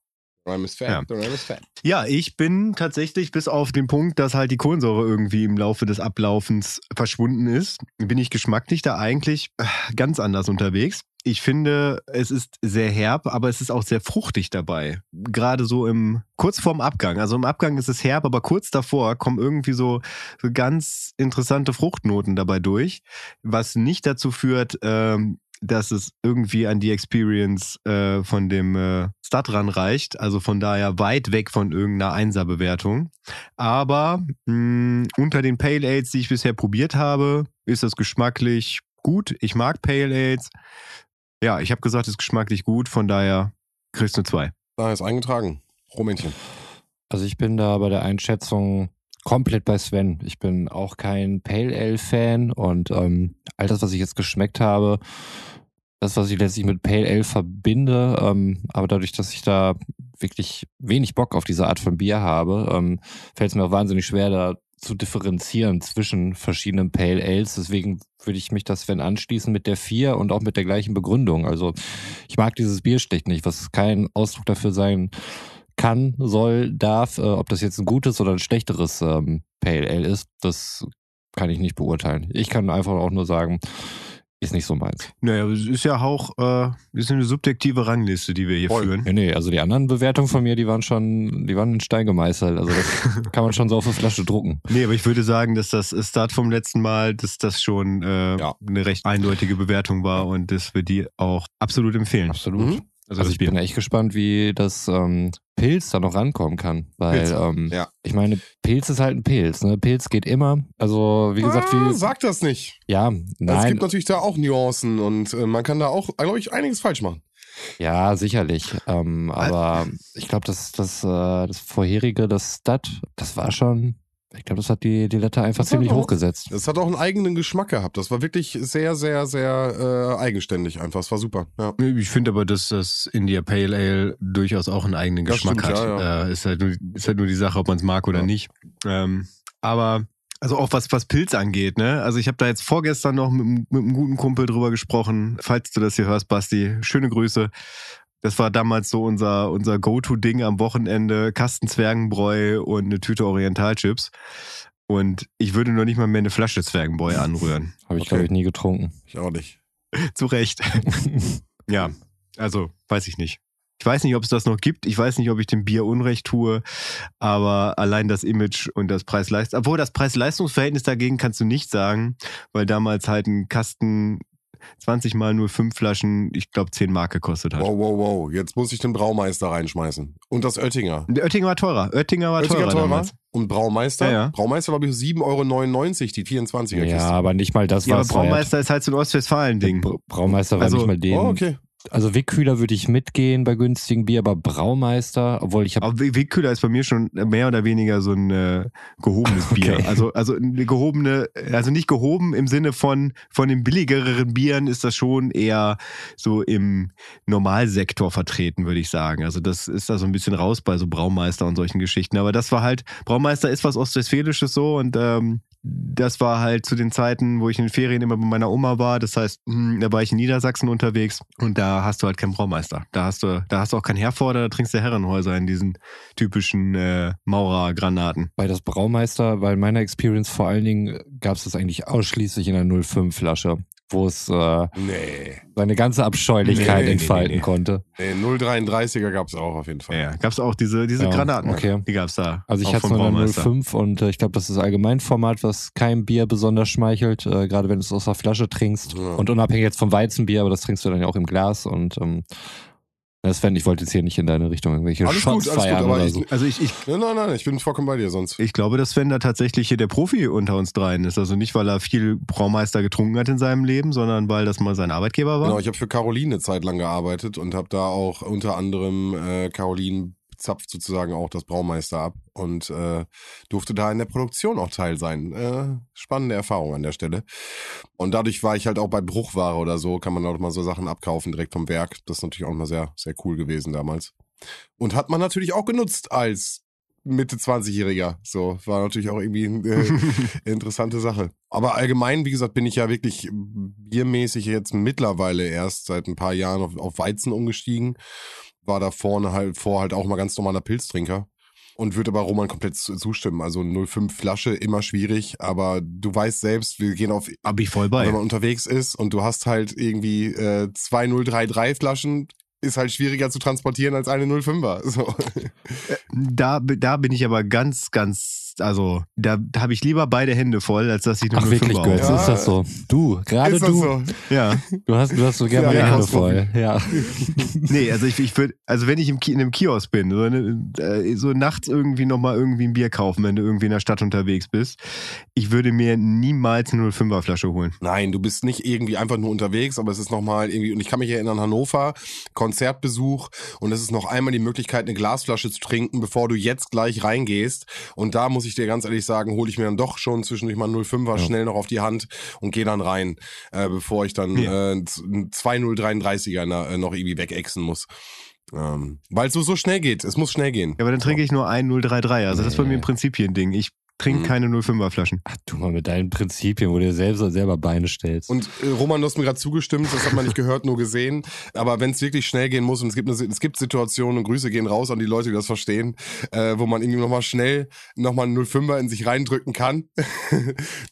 Rhyme is fat. Ja. The rhyme is fat. Ja, ich bin tatsächlich bis auf den Punkt, dass halt die Kohlensäure irgendwie im Laufe des Ablaufens verschwunden ist, bin ich geschmacklich da eigentlich äh, ganz anders unterwegs. Ich finde, es ist sehr herb, aber es ist auch sehr fruchtig dabei. Gerade so im kurz vorm Abgang. Also im Abgang ist es herb, aber kurz davor kommen irgendwie so, so ganz interessante Fruchtnoten dabei durch, was nicht dazu führt, ähm, dass es irgendwie an die Experience äh, von dem äh, Stud ranreicht. Also von daher weit weg von irgendeiner Einser-Bewertung. Aber mh, unter den Pale Ales, die ich bisher probiert habe, ist das geschmacklich gut. Ich mag Pale Ales. Ja, ich habe gesagt, es ist geschmacklich gut. Von daher kriegst du zwei. Da ist eingetragen. Romännchen. Also ich bin da bei der Einschätzung komplett bei Sven. Ich bin auch kein Pale Ale Fan und ähm, all das, was ich jetzt geschmeckt habe, das, was ich letztlich mit Pale Ale verbinde, ähm, aber dadurch, dass ich da wirklich wenig Bock auf diese Art von Bier habe, ähm, fällt es mir auch wahnsinnig schwer, da zu differenzieren zwischen verschiedenen Pale Ales. Deswegen würde ich mich das Sven anschließen mit der 4 und auch mit der gleichen Begründung. Also ich mag dieses Bier schlicht nicht, was kein Ausdruck dafür sein kann, soll, darf, äh, ob das jetzt ein gutes oder ein schlechteres ähm, Pale Ale ist, das kann ich nicht beurteilen. Ich kann einfach auch nur sagen, ist nicht so meins. Naja, es ist ja auch äh, ist eine subjektive Rangliste, die wir hier Voll. führen. Nee, nee, also die anderen Bewertungen von mir, die waren schon, die waren in Stein gemeißelt. Also das kann man schon so auf eine Flasche drucken. Nee, aber ich würde sagen, dass das Start vom letzten Mal, dass das schon äh, Ja. eine recht eindeutige Bewertung war und dass wir die auch absolut empfehlen. Absolut. Mhm. Also, Also ich bin echt gespannt, wie das ähm, Pilz da noch rankommen kann. Weil, ähm, ja. ich meine, Pilz ist halt ein Pilz. Ne? Pilz geht immer. Also, wie gesagt, ah, wie, sag das nicht. ja, Es nein, gibt natürlich da auch Nuancen und äh, man kann da auch, glaube ich, einiges falsch machen. ja, sicherlich. Ähm, aber ich glaube, das, das, äh, das vorherige, das Stud, das war schon, ich glaube, das hat die, die Latte einfach Das ziemlich auch- hochgesetzt. Das hat auch einen eigenen Geschmack gehabt. Das war wirklich sehr, sehr, sehr äh, eigenständig einfach. Es war super. Ja. Ich finde aber, dass das India Pale Ale durchaus auch einen eigenen Das Geschmack stimmt, hat. ja, Äh, ist, halt nur, ist halt nur die Sache, ob man es mag oder Ja. nicht. Ähm, aber also auch was, was Pilz angeht, ne? Also ich habe da jetzt vorgestern noch mit, einem- mit einem guten Kumpel drüber gesprochen. Falls du das hier hörst, Basti, schöne Grüße. Das war damals so unser, unser Go-To-Ding am Wochenende. Kasten Zwergenbräu und eine Tüte Orientalchips. Und ich würde noch nicht mal mehr eine Flasche Zwergenbräu anrühren. Habe ich, Okay. glaube ich, nie getrunken. Ich auch nicht. Zu Recht. Ja, also weiß ich nicht. Ich weiß nicht, ob es das noch gibt. Ich weiß nicht, ob ich dem Bier Unrecht tue. Aber allein das Image und das Preis-Leistung, obwohl das Preis-Leistungs-Verhältnis dagegen kannst du nicht sagen, weil damals halt ein Kasten 20 mal nur fünf Flaschen, ich glaube 10 Mark gekostet hat. Wow, wow, wow. Jetzt muss ich den Braumeister reinschmeißen. Und das Oettinger. Der Oettinger war teurer. Oettinger war Oettinger teurer, teurer. damals. Und Braumeister? Ja, ja. Braumeister war, glaube ich, 7,99 Euro, die 24er ja, Kiste. aber nicht mal das Ja, war aber Braumeister ist halt so ein Ostwestfalen-Ding. Braumeister war Also- nicht mal den. Oh, okay. Also Wickkühler würde ich mitgehen bei günstigen Bier, aber Braumeister, obwohl ich habe. Aber Wick- Wickkühler ist bei mir schon mehr oder weniger so ein äh, gehobenes Bier. Okay. Also, also eine gehobene, also nicht gehoben im Sinne von, von den billigeren Bieren ist das schon eher so im Normalsektor vertreten, würde ich sagen. Also das ist da so ein bisschen raus bei so Braumeister und solchen Geschichten. Aber das war halt, Braumeister ist was Ostwestfälisches so und ähm, das war halt zu den Zeiten, wo ich in den Ferien immer bei meiner Oma war. Das heißt, hm, da war ich in Niedersachsen unterwegs und da hast du halt keinen Braumeister. Da hast du, da hast du auch kein Herforder, da trinkst du Herrenhäuser in diesen typischen äh, Maurergranaten. bei das Braumeister, weil in meiner Experience vor allen Dingen gab es das eigentlich ausschließlich in einer 05-Flasche, wo es äh, Nee. seine ganze Abscheulichkeit Nee, nee, nee, entfalten nee. konnte. nee 033er gab es auch auf jeden Fall. Ja, gab's auch diese, diese Ja, Granaten. okay. Die gab's da. Also ich hatte es nur in der Braumeister. 05 und äh, ich glaube, das ist Allgemeinformat, was kein Bier besonders schmeichelt, äh, gerade wenn du es aus der Flasche trinkst. Ja. Und unabhängig jetzt vom Weizenbier, aber das trinkst du dann ja auch im Glas und ähm, das fände ich wollte jetzt hier nicht in deine Richtung irgendwelche Alles gut, Shots alles gut, feiern aber oder ich, so. Also ich, ich, nein, nein, nein, ich bin vollkommen bei dir sonst. ich glaube, dass Sven da tatsächlich hier der Profi unter uns dreien ist. Also nicht, weil er viel Braumeister getrunken hat in seinem Leben, sondern weil das mal sein Arbeitgeber war. Genau, ich habe für Caroline eine Zeit lang gearbeitet und habe da auch unter anderem äh, Caroline zapft sozusagen auch das Braumeister ab und äh, durfte da in der Produktion auch teil sein. Äh, spannende Erfahrung an der Stelle. Und dadurch war ich halt auch bei Bruchware oder so, kann man auch mal so Sachen abkaufen direkt vom Werk. Das ist natürlich auch mal sehr, sehr cool gewesen damals. Und hat man natürlich auch genutzt als Mitte 20-Jähriger. So, war natürlich auch irgendwie eine äh, interessante Sache. Aber allgemein, wie gesagt, bin ich ja wirklich biermäßig jetzt mittlerweile erst seit ein paar Jahren auf, auf Weizen umgestiegen. War da vorne halt vor halt auch mal ganz normaler Pilztrinker. Und würde aber Roman komplett zu- zustimmen. Also 0,5 Flasche, immer schwierig, aber du weißt selbst, wir gehen auf Hab ich voll bei. wenn man unterwegs ist und du hast halt irgendwie äh, zwei 033 Flaschen, ist halt schwieriger zu transportieren als eine 05er. So. Da, da bin ich aber ganz, ganz, also da, da habe ich lieber beide Hände voll, als dass ich nur Ach eine wirklich, Fünfer Götz. Ja. ist das so? Du, gerade ist das du, so? Ja. du hast, du hast so gerne Ja, meine ja, Hände voll. Ja. Nee, also ich, ich würde, also wenn ich im in einem Kiosk bin, so, eine, äh, so nachts irgendwie nochmal irgendwie ein Bier kaufen, wenn du irgendwie in der Stadt unterwegs bist, ich würde mir niemals eine 05er Flasche holen. Nein, du bist nicht irgendwie einfach nur unterwegs, aber es ist nochmal irgendwie, und ich kann mich erinnern, Hannover, Konzertbesuch, und es ist noch einmal die Möglichkeit, eine Glasflasche zu trinken, bevor du jetzt gleich reingehst. Und da muss ich dir ganz ehrlich sagen, hole ich mir dann doch schon zwischendurch mal einen 05er schnell noch auf die Hand und gehe dann rein, äh, bevor ich dann Ja. äh, einen 2033er na- äh, noch irgendwie wegexen muss. Ähm, Weil es so, so schnell geht. Es muss schnell gehen. Ja, aber dann trinke ich nur ein 033. Also das ist bei mir im Prinzip hier ein Ding. Ich trinke Mhm. keine 05er Flaschen. Ach, du mal mit deinen Prinzipien, wo du dir selbst selber Beine stellst. Und äh, Roman, du hast mir gerade zugestimmt, das hat man nicht gehört, nur gesehen. Aber wenn es wirklich schnell gehen muss und es gibt, eine, es gibt Situationen und Grüße gehen raus an die Leute, die das verstehen, äh, wo man irgendwie nochmal schnell nochmal einen 05er in sich reindrücken kann,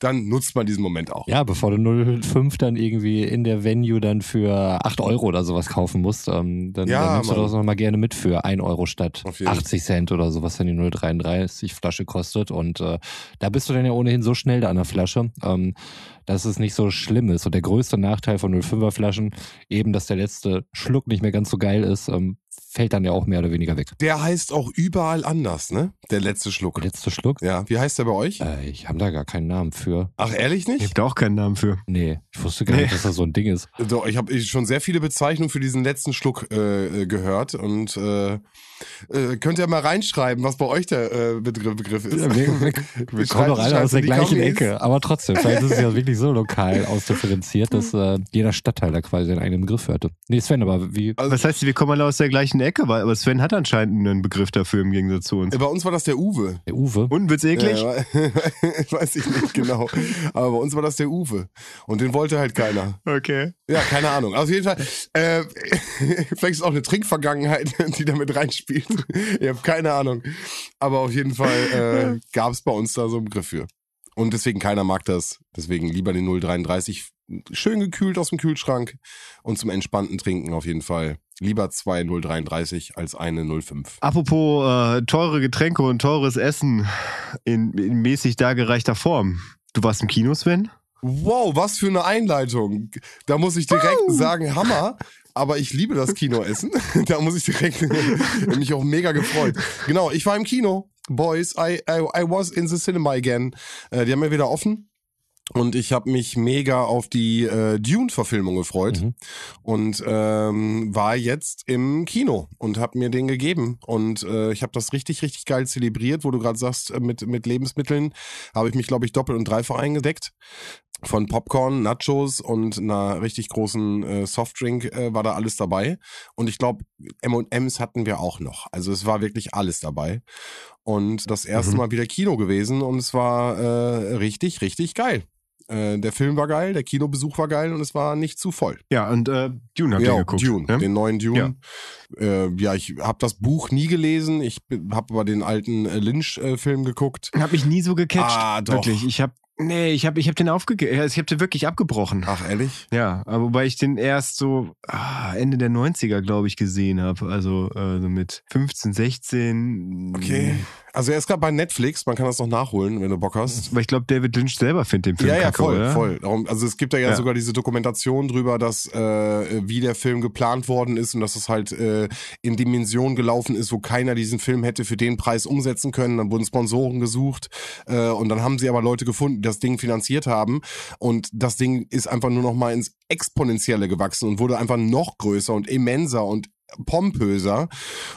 dann nutzt man diesen Moment auch. Ja, bevor du 05 dann irgendwie in der Venue dann für 8 Euro oder sowas kaufen musst, ähm, dann, Ja, dann nimmst du das noch mal gerne mit für 1 Euro statt Auf jeden. 80 Cent oder so, was dann die 0,33 Flasche kostet. Und äh, da bist du dann ja ohnehin so schnell da an der Flasche, ähm, dass es nicht so schlimm ist. Und der größte Nachteil von 05er Flaschen, eben, dass der letzte Schluck nicht mehr ganz so geil ist, ähm, fällt dann ja auch mehr oder weniger weg. Der heißt auch überall anders, ne? Der letzte Schluck. Der letzte Schluck? Ja, wie heißt der bei euch? Äh, ich habe da gar keinen Namen für. Ach, ehrlich Ich nicht? habe da auch keinen Namen für. Nee, ich wusste gar nicht, Nee. dass das so ein Ding ist. Doch, ich habe schon sehr viele Bezeichnungen für diesen letzten Schluck äh, äh, gehört und äh, äh, könnt ihr mal reinschreiben, was bei euch der äh, Begriff, Begriff ist. Ja, wir, wir, wir kommen doch alle aus der in die gleichen. Ecke. Aber trotzdem, vielleicht ist es ja wirklich so lokal ausdifferenziert, dass äh, jeder Stadtteil da quasi einen eigenen Begriff hörte. Nee, Sven, aber wie. Also, Was heißt, wir kommen alle aus der gleichen Ecke, weil aber Sven hat anscheinend einen Begriff dafür im Gegensatz zu uns. Bei uns war das der Uwe. Der Uwe. Und wird's eklig? Ja, weiß ich nicht genau. Aber bei uns war das der Uwe. Und den wollte halt keiner. Okay. Ja, keine Ahnung. Auf jeden Fall, äh, vielleicht ist auch eine Trinkvergangenheit, die da mit reinspielt. Ich habe keine Ahnung. Aber auf jeden Fall äh, gab es bei uns da so einen Begriff für. Und deswegen keiner mag das. Deswegen lieber den 033 schön gekühlt aus dem Kühlschrank und zum entspannten Trinken auf jeden Fall. Lieber zwei 033 als eine 05. Apropos äh, teure Getränke und teures Essen in, in mäßig dargereichter Form. Du warst im Kino, Sven? Wow, was für eine Einleitung. Da muss ich direkt sagen, Hammer. Aber ich liebe das Kinoessen. da muss ich direkt mich auch mega gefreut. Genau, ich war im Kino. Boys, I, I, I was in the cinema again. Äh, die haben ja wieder offen. Und ich habe mich mega auf die äh, Dune-Verfilmung gefreut Mhm. und ähm, war jetzt im Kino und habe mir den gegeben. Und äh, ich habe das richtig, richtig geil zelebriert, wo du gerade sagst, äh, mit, mit Lebensmitteln habe ich mich, glaube ich, doppelt und dreifach eingedeckt. Von Popcorn, Nachos und einer richtig großen äh, Softdrink äh, war da alles dabei. Und ich glaube, M&M's hatten wir auch noch. Also es war wirklich alles dabei. Und das erste Mhm. Mal wieder Kino gewesen und es war äh, richtig, richtig geil. Äh, der Film war geil, der Kinobesuch war geil und es war nicht zu voll. Ja, und äh, Dune habt ihr Ja, geguckt. Dune, ne? den neuen Dune. Ja, äh, ja ich habe das Buch nie gelesen. Ich habe aber den alten äh, Lynch-Film geguckt. Hab mich nie so gecatcht. Ah, doch. Wirklich. Ich hab, nee, ich hab, ich hab den aufgegeben. Ich hab den wirklich abgebrochen. Ach, ehrlich? Ja, aber wobei ich den erst so ah, Ende der 90er, glaube ich, gesehen habe. Also äh, so mit 15, 16. Okay. Also er ist gerade bei Netflix, man kann das noch nachholen, wenn du Bock hast. Weil ich glaube, David Lynch selber findet den Film Ja, ja, kacke, voll, oder? voll. Darum, also es gibt ja, ja Ja. sogar diese Dokumentation drüber, dass äh, wie der Film geplant worden ist und dass es halt äh, in Dimensionen gelaufen ist, wo keiner diesen Film hätte für den Preis umsetzen können. Dann wurden Sponsoren gesucht äh, und dann haben sie aber Leute gefunden, die das Ding finanziert haben und das Ding ist einfach nur noch mal ins Exponentielle gewachsen und wurde einfach noch größer und immenser und pompöser.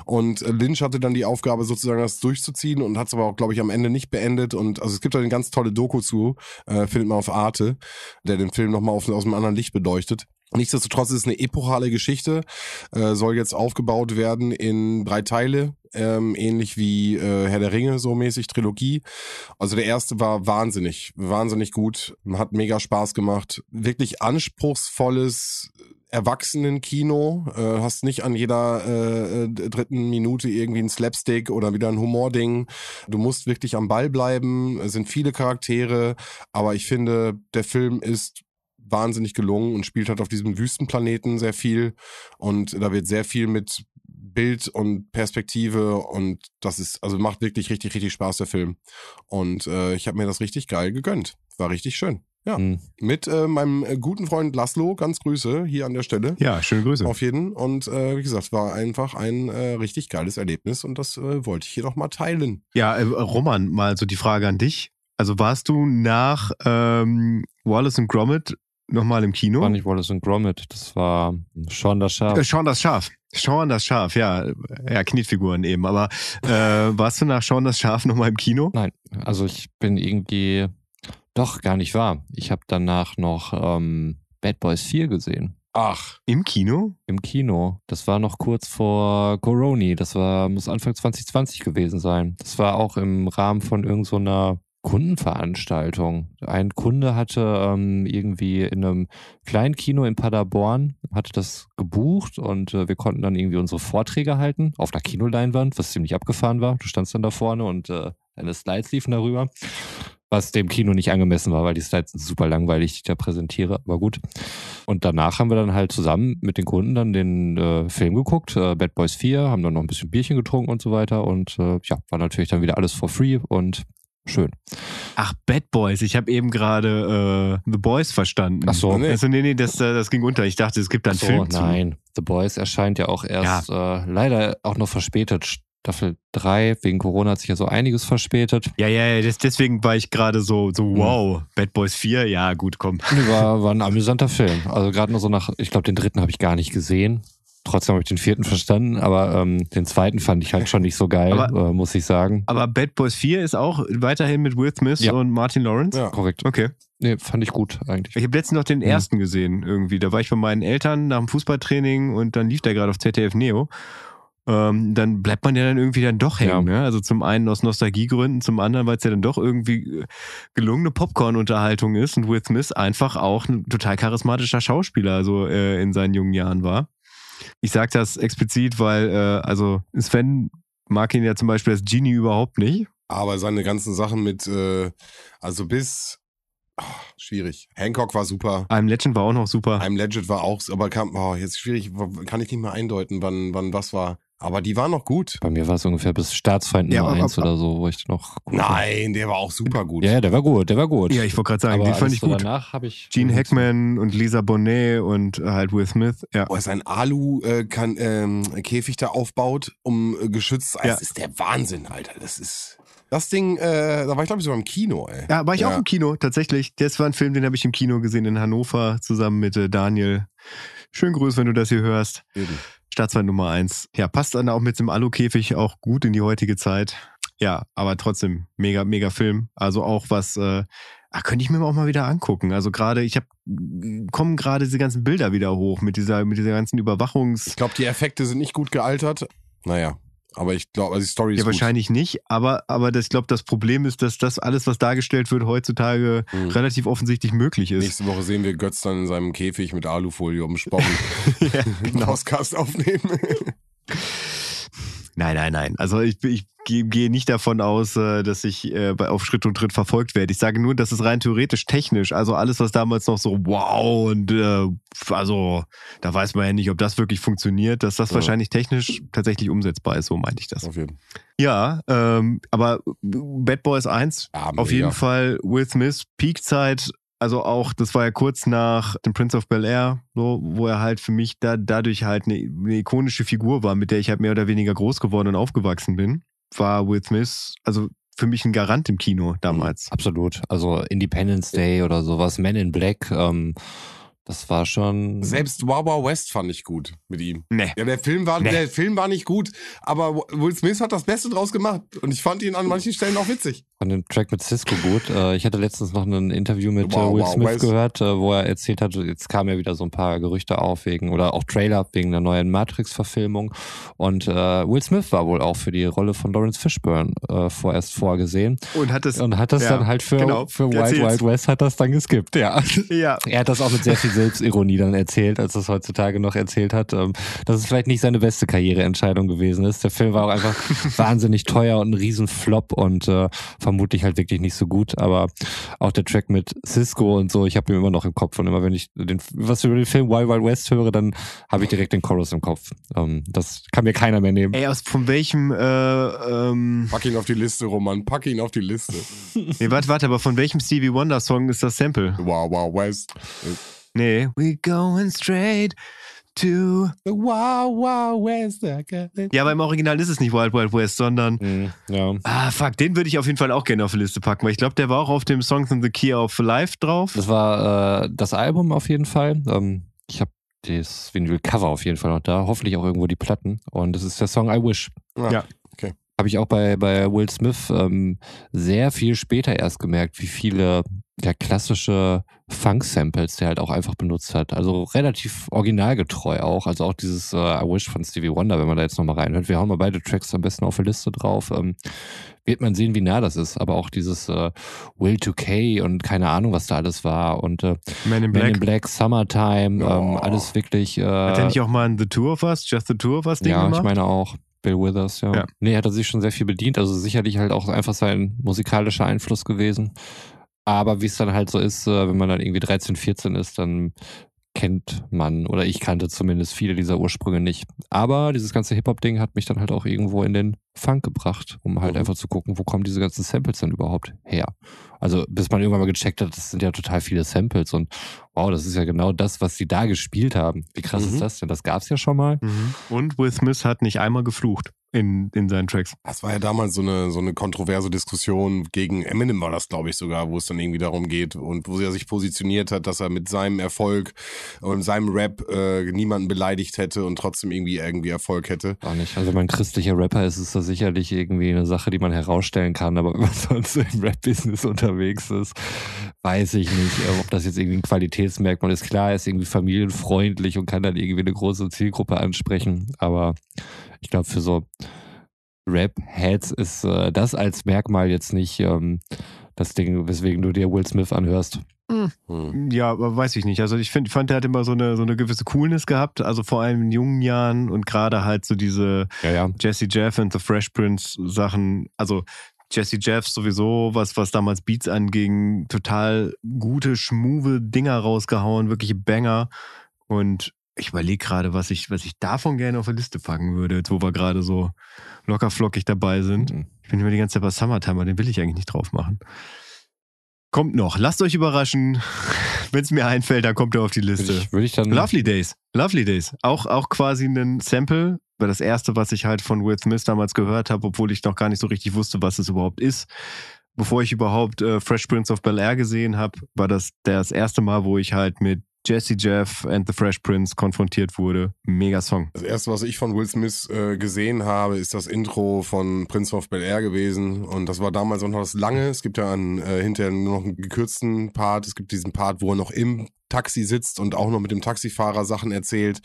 Und äh, Lynch hatte dann die Aufgabe, sozusagen das durchzuziehen und hat es aber auch, glaube ich, am Ende nicht beendet. Und also es gibt da eine ganz tolle Doku zu, äh, findet man auf Arte, der den Film nochmal aus einem anderen Licht beleuchtet. Nichtsdestotrotz ist es eine epochale Geschichte, äh, soll jetzt aufgebaut werden in drei Teile, ähm, ähnlich wie äh, Herr der Ringe, so mäßig Trilogie. Also der erste war wahnsinnig, wahnsinnig gut, hat mega Spaß gemacht, wirklich anspruchsvolles Erwachsenenkino, äh, hast nicht an jeder äh, äh, dritten Minute irgendwie ein Slapstick oder wieder ein Humording. Du musst wirklich am Ball bleiben, es sind viele Charaktere, aber ich finde, der Film ist wahnsinnig gelungen und spielt halt auf diesem Wüstenplaneten sehr viel und da wird sehr viel mit Bild und Perspektive und das ist, also macht wirklich richtig, richtig Spaß, der Film. Und äh, ich habe mir das richtig geil gegönnt. War richtig schön. Ja. Mhm. Mit äh, meinem äh, guten Freund Laszlo, ganz Grüße hier an der Stelle. Ja, schöne Grüße. Auf jeden. Und äh, wie gesagt, war einfach ein äh, richtig geiles Erlebnis und das äh, wollte ich hier noch mal teilen. Ja, äh, Roman, mal so die Frage an dich. Also warst du nach ähm, Wallace und Gromit nochmal im Kino? War nicht Wallace und Gromit, das war Sean das Schaf. Äh, Sean das Schaf. Sean das Schaf, ja. Ja, Knetfiguren eben. Aber äh, warst du nach Sean das Schaf nochmal im Kino? Nein, also ich bin irgendwie doch gar nicht wahr. Ich habe danach noch ähm, Bad Boys 4 gesehen. Ach, Im Kino? Im Kino. Das war noch kurz vor Coroni. Das war, muss Anfang 2020 gewesen sein. Das war auch im Rahmen von irgendeiner Kundenveranstaltung. Ein Kunde hatte ähm, irgendwie in einem kleinen Kino in Paderborn, hatte das gebucht und äh, wir konnten dann irgendwie unsere Vorträge halten auf einer Kinoleinwand, was ziemlich abgefahren war. Du standst dann da vorne und äh, deine Slides liefen darüber. Was dem Kino nicht angemessen war, weil die Slides sind super langweilig, die ich da präsentiere, aber gut. Und danach haben wir dann halt zusammen mit den Kunden dann den äh, Film geguckt, äh, Bad Boys 4, haben dann noch ein bisschen Bierchen getrunken und so weiter und äh, ja, war natürlich dann wieder alles for free und schön. Ach, Bad Boys. Ich habe eben gerade äh, The Boys verstanden. Ach so. Nee. Also, nee, nee, das, äh, das ging unter. Ich dachte, es gibt da einen so, Film zu. nein, The Boys erscheint ja auch erst äh, leider auch noch verspätet. Staffel 3, wegen Corona hat sich ja so einiges verspätet. Ja, ja, ja, das, deswegen war ich gerade so, so Hm. wow, Bad Boys 4, ja, gut, komm. War, war ein amüsanter Film. Also gerade nur so nach, ich glaube, den dritten habe ich gar nicht gesehen. Trotzdem habe ich den vierten verstanden, aber ähm, den zweiten fand ich halt schon nicht so geil, Aber- äh, muss ich sagen. Aber Bad Boys 4 ist auch weiterhin mit Will Smith Ja. und Martin Lawrence? ja. Korrekt. Okay. Nee, fand ich gut eigentlich. Ich habe letztens noch den Hm. ersten gesehen irgendwie. Da war ich bei meinen Eltern nach dem Fußballtraining und dann lief der gerade auf ZDF Neo. Ähm, dann bleibt man ja dann irgendwie dann doch hängen. Ne? Also zum einen aus Nostalgiegründen, zum anderen, weil es ja dann doch irgendwie äh, gelungene Popcorn-Unterhaltung ist und Will Smith einfach auch ein total charismatischer Schauspieler so äh, in seinen jungen Jahren war. Ich sage das explizit, weil äh, also Sven mag ihn ja zum Beispiel als Genie überhaupt nicht. Aber seine ganzen Sachen mit, äh, also bis, ah, schwierig. Hancock war super. I'm Legend war auch noch super. I'm Legend war auch, aber kam, oh, jetzt schwierig, kann ich nicht mehr eindeuten, wann, wann was war. Aber die waren noch gut. Bei mir war es ungefähr bis Staatsfeind Ja, Nummer aber- 1 oder so, wo ich noch. gut war. Nein, der war auch super gut. Ja, ja, der war gut, der war gut. Ja, ich wollte gerade sagen, aber den fand ich so gut. Danach habe ich. Gene Hackman und Lisa Bonet und äh, halt Will Smith. Ja. Wo er sein Alu-Käfig da aufbaut, um äh, geschützt. Ja. Das ist der Wahnsinn, Alter. Das ist. Das Ding, äh, da war ich glaube ich sogar im Kino, ey. Ja, war ich Ja. auch im Kino, tatsächlich. Das war ein Film, den habe ich im Kino gesehen in Hannover zusammen mit äh, Daniel. Schönen Gruß, wenn du das hier hörst. Eben. Staatsfeind Nummer eins. Ja, passt dann auch mit dem Alukäfig auch gut in die heutige Zeit. Ja, aber trotzdem mega, mega Film. Also auch was, äh, ach, könnte ich mir auch mal wieder angucken. Also gerade, ich habe, kommen gerade diese ganzen Bilder wieder hoch mit dieser, mit dieser ganzen Überwachungs. Ich glaube, die Effekte sind nicht gut gealtert. Naja, aber ich glaube, also die Story ist Ja, gut. wahrscheinlich nicht, aber, aber das, ich glaube, das Problem ist, dass das alles, was dargestellt wird, heutzutage Hm. relativ offensichtlich möglich ist. Nächste Woche sehen wir Götz dann in seinem Käfig mit Alufolie umspannen. ja, genau. Podcast aufnehmen. Nein, nein, nein. Also ich, ich gehe nicht davon aus, äh, dass ich äh, auf Schritt und Tritt verfolgt werde. Ich sage nur, dass es rein theoretisch technisch, also alles, was damals noch so wow und äh, also da weiß man ja nicht, ob das wirklich funktioniert, dass das Ja. wahrscheinlich technisch tatsächlich umsetzbar ist, so meinte ich das. Auf jeden Ja, ähm, aber Bad Boys 1 Ja, auf mega. jeden Fall Will Smith, Peakzeit, also auch, das war ja kurz nach dem Prince of Bel Air, so, wo er halt für mich da, dadurch halt eine, eine ikonische Figur war, mit der ich halt mehr oder weniger groß geworden und aufgewachsen bin, war Will Smith, also für mich ein Garant im Kino damals. Absolut. Also Independence Day oder sowas, Men in Black, ähm, das war schon. Selbst Wawa West fand ich gut mit ihm. Nee. Ja, der Film war, Nee. der Film war nicht gut, aber Will Smith hat das Beste draus gemacht und ich fand ihn an manchen Stellen auch witzig. Von dem Track mit Cisco gut. Äh, ich hatte letztens noch ein Interview mit Wow, äh, Will wow, Smith Wes. gehört, äh, wo er erzählt hat, jetzt kamen ja wieder so ein paar Gerüchte auf wegen oder auch Trailer wegen der neuen Matrix-Verfilmung. Und äh, Will Smith war wohl auch für die Rolle von Lawrence Fishburne vorerst vorgesehen Und hat es, und hat das Ja, dann halt für, genau. für Wild. Wild West hat das dann geskippt, ja. ja, Er hat das auch mit sehr viel Selbstironie dann erzählt, als er es heutzutage noch erzählt hat, ähm, dass es vielleicht nicht seine beste Karriereentscheidung gewesen ist. Der Film war auch einfach wahnsinnig teuer und ein Riesenflop und äh, vermutlich halt wirklich nicht so gut. Aber auch der Track mit Cisco und so, ich habe ihn immer noch im Kopf. Und immer wenn ich den, was über den Film Wild Wild West höre, dann habe ich direkt den Chorus im Kopf. Ähm, das kann mir keiner mehr nehmen. ey, aus von welchem, äh, ähm, Pack ihn auf die Liste, Roman, pack ihn auf die Liste. nee, warte, warte, aber von welchem Stevie Wonder Song ist das Sample? Wawa West. Nee. We going straight to Wawa West. Ja, aber im Original ist es nicht Wild Wild West, sondern. Mhm, ja. Ah, fuck, den würde ich auf jeden Fall auch gerne auf die Liste packen, weil ich glaube, der war auch auf dem Songs in the Key of Life drauf. Das war äh, das Album auf jeden Fall. Ähm, ich habe das Vinyl-Cover auf jeden Fall noch da. Hoffentlich auch irgendwo die Platten. Und das ist der Song I Wish. Ja. okay. Habe ich auch bei, bei Will Smith ähm, sehr viel später erst gemerkt, wie viele ja, klassische Funk-Samples der halt auch einfach benutzt hat. Also relativ originalgetreu auch. Also auch dieses äh, I Wish von Stevie Wonder, wenn man da jetzt nochmal reinhört. Wir hauen mal beide Tracks am besten auf die Liste drauf. Ähm, wird man sehen, wie nah das ist. Aber auch dieses äh, Will 2K und keine Ahnung, was da alles war. Und äh, Man in Men Black. in Black, Summertime, Ja. ähm, alles wirklich. Äh, Hat er nicht auch mal ein The Two of Us, Just the Two of Us Ding ja, gemacht? ich meine auch. Bill Withers, ja. Ja. Nee, hat er sich schon sehr viel bedient. Also sicherlich halt auch einfach sein musikalischer Einfluss gewesen. Aber wie es dann halt so ist, äh, wenn man dann irgendwie 13, 14 ist, dann kennt man oder ich kannte zumindest viele dieser Ursprünge nicht. Aber dieses ganze Hip-Hop-Ding hat mich dann halt auch irgendwo in den Funk gebracht, um halt Mhm. einfach zu gucken, wo kommen diese ganzen Samples denn überhaupt her. Also bis man irgendwann mal gecheckt hat, das sind ja total viele Samples und wow, das ist ja genau das, was sie da gespielt haben. Wie krass Mhm. ist das denn? Das gab's ja schon mal. Mhm. Und Will Smith hat nicht einmal geflucht in, in seinen Tracks. Das war ja damals so eine, so eine kontroverse Diskussion gegen Eminem war das, glaube ich, sogar, wo es dann irgendwie darum geht und wo er sich positioniert hat, dass er mit seinem Erfolg und seinem Rap äh, niemanden beleidigt hätte und trotzdem irgendwie irgendwie Erfolg hätte. Auch nicht. Also wenn man christlicher Rapper ist, ist das sicherlich irgendwie eine Sache, die man herausstellen kann. Aber wenn man sonst im Rap-Business unterwegs ist, weiß ich nicht, äh, ob das jetzt irgendwie ein Qualitätsmerkmal ist. Klar, er ist irgendwie familienfreundlich und kann dann irgendwie eine große Zielgruppe ansprechen. Aber ich glaube, für so Rap-Heads ist äh, das als Merkmal jetzt nicht ähm, das Ding, weswegen du dir Will Smith anhörst. Hm. Ja, aber weiß ich nicht. Also ich find, fand, der hat immer so eine, so eine gewisse Coolness gehabt, also vor allem in jungen Jahren und gerade halt so diese Ja, ja. Jesse Jeff und The Fresh Prince Sachen, also Jesse Jeff sowieso, was, was damals Beats anging, total gute, schmuve Dinger rausgehauen, wirkliche Banger. Und ich überlege gerade, was ich, was ich davon gerne auf der Liste packen würde, jetzt wo wir gerade so locker flockig dabei sind. Mhm. Ich bin immer die ganze Zeit bei Summertime, aber den will ich eigentlich nicht drauf machen. Kommt noch, lasst euch überraschen. Wenn es mir einfällt, dann kommt er auf die Würde Liste. ich, würde ich dann. Lovely Days. Lovely Days. Auch, auch quasi ein Sample war das erste, was ich halt von Will Smith damals gehört habe, obwohl ich noch gar nicht so richtig wusste, was es überhaupt ist. Bevor ich überhaupt äh, Fresh Prince of Bel Air gesehen habe, war das das erste Mal, wo ich halt mit Jesse Jeff and the Fresh Prince konfrontiert wurde. Mega Song. Das erste, was ich von Will Smith äh, gesehen habe, ist das Intro von Prince of Bel Air gewesen. Und das war damals auch noch das lange. Es gibt ja einen, äh, hinterher nur noch einen gekürzten Part. Es gibt diesen Part, wo er noch im Taxi sitzt und auch noch mit dem Taxifahrer Sachen erzählt.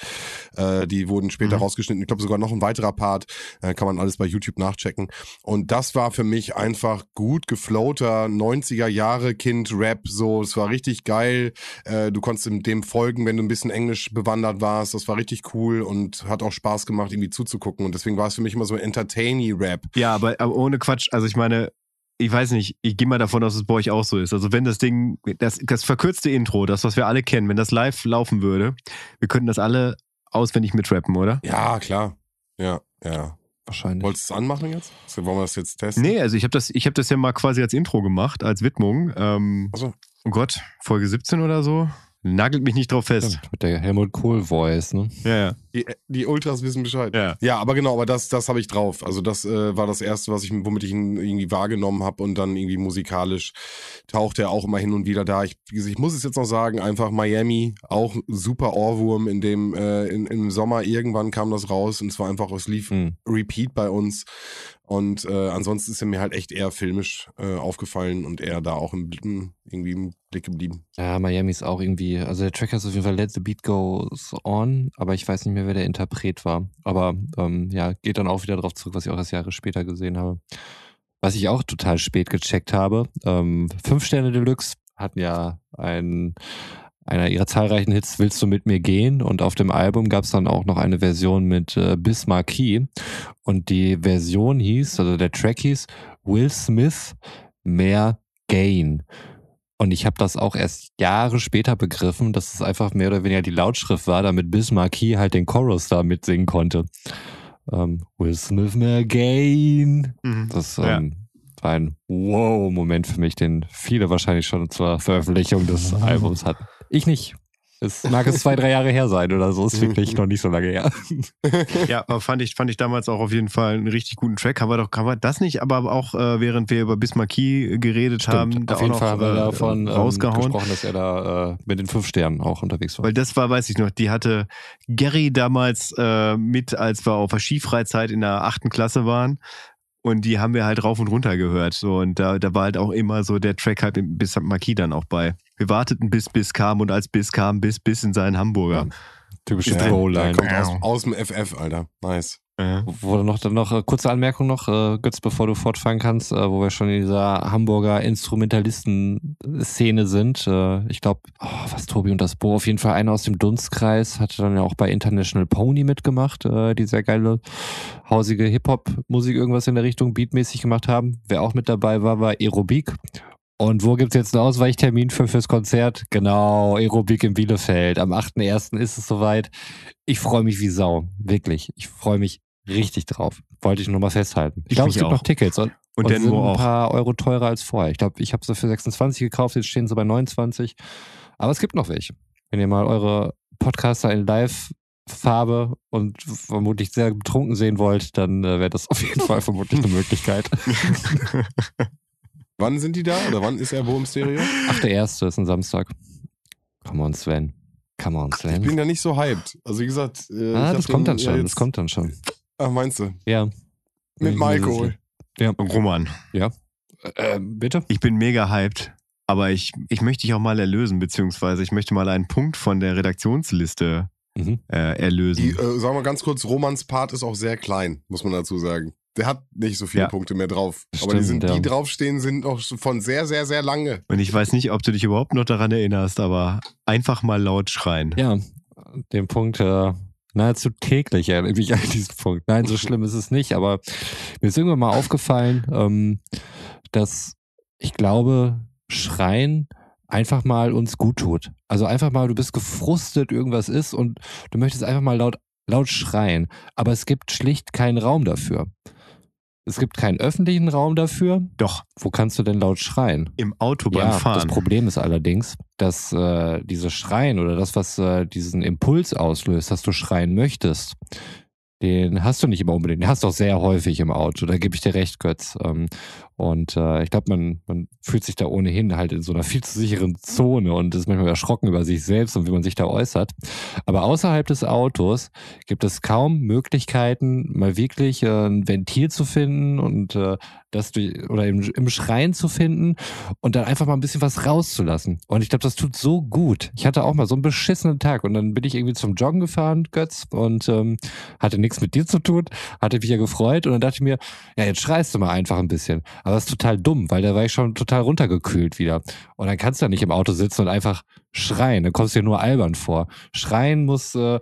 Äh, die wurden später Mhm. rausgeschnitten. Ich glaube sogar noch ein weiterer Part. Äh, kann man alles bei YouTube nachchecken. Und das war für mich einfach gut geflowter 90er Jahre Kind Rap. So, es war richtig geil. Äh, du konntest dem folgen, wenn du ein bisschen Englisch bewandert warst. Das war richtig cool und hat auch Spaß gemacht, irgendwie zuzugucken. Und deswegen war es für mich immer so ein entertainy Rap. Ja, aber, aber ohne Quatsch. Also ich meine, ich weiß nicht, ich gehe mal davon aus, dass es bei euch auch so ist. Also wenn das Ding, das, das verkürzte Intro, das, was wir alle kennen, wenn das live laufen würde, wir könnten das alle auswendig mitrappen, oder? Ja, klar. Ja, ja. Wahrscheinlich. Wolltest du es anmachen jetzt? So, wollen wir das jetzt testen? Nee, also ich habe das, ich hab das ja mal quasi als Intro gemacht, als Widmung. Ähm, Achso. oh Gott, Folge 17 oder so. Nagelt mich nicht drauf fest. Stimmt, mit der Helmut Kohl Voice, ne? Ja, ja. Die, die Ultras wissen Bescheid. Ja. Ja, aber genau, aber das, das habe ich drauf. Also das äh, war das Erste, was ich, womit ich ihn irgendwie wahrgenommen habe und dann irgendwie musikalisch taucht er auch immer hin und wieder da. Ich, ich muss es jetzt noch sagen, einfach Miami, auch super Ohrwurm in dem, äh, in, im Sommer irgendwann kam das raus und es war einfach, es lief Hm. Repeat bei uns. Und äh, ansonsten ist er mir halt echt eher filmisch äh, aufgefallen und eher da auch im, Blicken- irgendwie im Blick geblieben. Ja, Miami ist auch irgendwie, also der Track heißt auf jeden Fall Let the Beat Goes On, aber ich weiß nicht mehr, wer der Interpret war. Aber ähm, ja, geht dann auch wieder drauf zurück, was ich auch erst Jahre später gesehen habe. Was ich auch total spät gecheckt habe, ähm, Fünf Sterne Deluxe hatten ja ein, einer ihrer zahlreichen Hits Willst du mit mir gehen? Und auf dem Album gab es dann auch noch eine Version mit äh, Marquis. Und die Version hieß, also der Track hieß Will Smith mehr Gain. Und ich habe das auch erst Jahre später begriffen, dass es einfach mehr oder weniger die Lautschrift war, damit Bis Marquis halt den Chorus da mitsingen konnte. Ähm, Will Smith mehr Gain. Mhm. Das Ja. ähm, war ein Wow-Moment für mich, den viele wahrscheinlich schon zur Veröffentlichung des Albums hatten. Ich nicht. Es mag es zwei, drei Jahre her sein oder so. Ist wirklich noch nicht so lange her. Ja, aber fand ich, fand ich damals auch auf jeden Fall einen richtig guten Track. Haben wir doch, haben wir das nicht, aber auch äh, während wir über Bismarcky geredet haben, da Auf jeden Fall haben wir äh, davon ähm, rausgehauen. gesprochen, dass er da äh, mit den fünf Sternen auch unterwegs war. Weil das war, weiß ich noch, die hatte Gary damals äh, mit, als wir auf der Skifreizeit in der achten Klasse waren. Und die haben wir halt rauf und runter gehört. So, und da, da war halt auch immer so der Track halt mit bis Marquis dann auch bei. Wir warteten bis bis kam und als bis kam, bis bis in seinen Hamburger. Typische Ja, kommt aus, aus dem FF, Alter. Nice. Ja. Wo noch, dann noch äh, kurze Anmerkung noch, äh, Götz, bevor du fortfahren kannst, äh, wo wir schon in dieser Hamburger Instrumentalisten-Szene sind. Äh, ich glaube, oh, was Tobi und das Bo, auf jeden Fall einer aus dem Dunstkreis, hatte dann ja auch bei International Pony mitgemacht, äh, die sehr geile, hausige Hip-Hop-Musik, irgendwas in der Richtung beatmäßig gemacht haben. Wer auch mit dabei war, war Aerobik. Und wo gibt's jetzt einen Ausweichtermin für fürs Konzert? Genau, Aerobik in Bielefeld. Am 8.1. ist es soweit. Ich freue mich wie Sau. Wirklich. Ich freue mich richtig drauf. Wollte ich nur mal festhalten. Ich Ich glaube, es gibt auch. noch Tickets. Und, Und und sind ein auch. paar Euro teurer als vorher. Ich glaube, ich habe sie für 26 gekauft, jetzt stehen sie bei 29. Aber es gibt noch welche. Wenn ihr mal eure Podcaster in Live-Farbe und vermutlich sehr betrunken sehen wollt, dann äh, wäre das auf jeden Fall vermutlich eine Möglichkeit. Wann sind die da? Oder wann ist er wo im Stereo? Ach, der erste ist ein Samstag. Come on, Sven. Come on, Ich Sven. bin ja nicht so hyped. Also wie gesagt, äh, ich ah, das den kommt dann ja schon. jetzt- Das kommt dann schon. Ach, meinst du? Ja. Mit Michael. Roman, Äh, bitte? ich bin mega hyped. Aber ich, ich möchte dich auch mal erlösen, beziehungsweise ich möchte mal einen Punkt von der Redaktionsliste Mhm. äh, erlösen. Die, äh, sagen wir ganz kurz, Romans Part ist auch sehr klein, muss man dazu sagen. Der hat nicht so viele Ja. Punkte mehr drauf. Aber Stimmt, die, sind, ja. die draufstehen, sind auch von sehr, sehr, sehr lange. Und ich weiß nicht, ob du dich überhaupt noch daran erinnerst, aber einfach mal laut schreien. Ja, den Punkt äh, nahezu täglich erinnere ich an diesen Punkt. Nein, so schlimm ist es nicht, aber mir ist irgendwann mal aufgefallen, ähm, dass ich glaube, Schreien einfach mal uns gut tut. Also einfach mal, du bist gefrustet, irgendwas ist und du möchtest einfach mal laut, laut schreien. Aber es gibt schlicht keinen Raum dafür. Es gibt keinen öffentlichen Raum dafür. Doch, Wo kannst du denn laut schreien? im Auto beim ja, das Fahren. Problem ist allerdings, dass äh, dieses Schreien oder das, was äh, diesen Impuls auslöst, dass du schreien möchtest, den hast du nicht immer unbedingt. Den hast du auch sehr häufig im Auto. Da gebe ich dir recht, Götz. Ähm, und äh, ich glaube, man, man fühlt sich da ohnehin halt in so einer viel zu sicheren Zone und ist manchmal erschrocken über sich selbst und wie man sich da äußert. Aber außerhalb des Autos gibt es kaum Möglichkeiten, mal wirklich äh, ein Ventil zu finden und äh, das durch, oder im, im Schrein zu finden und dann einfach mal ein bisschen was rauszulassen. Und ich glaube, das tut so gut. Ich hatte auch mal so einen beschissenen Tag und dann bin ich irgendwie zum Joggen gefahren, Götz, und ähm, hatte nichts mit dir zu tun, hatte mich ja gefreut und dann dachte ich mir, ja, jetzt schreist du mal einfach ein bisschen. Aber das ist total dumm, weil da war ich schon total runtergekühlt wieder. Und dann kannst du ja nicht im Auto sitzen und einfach schreien. Dann kommst du dir nur albern vor. Schreien muss äh,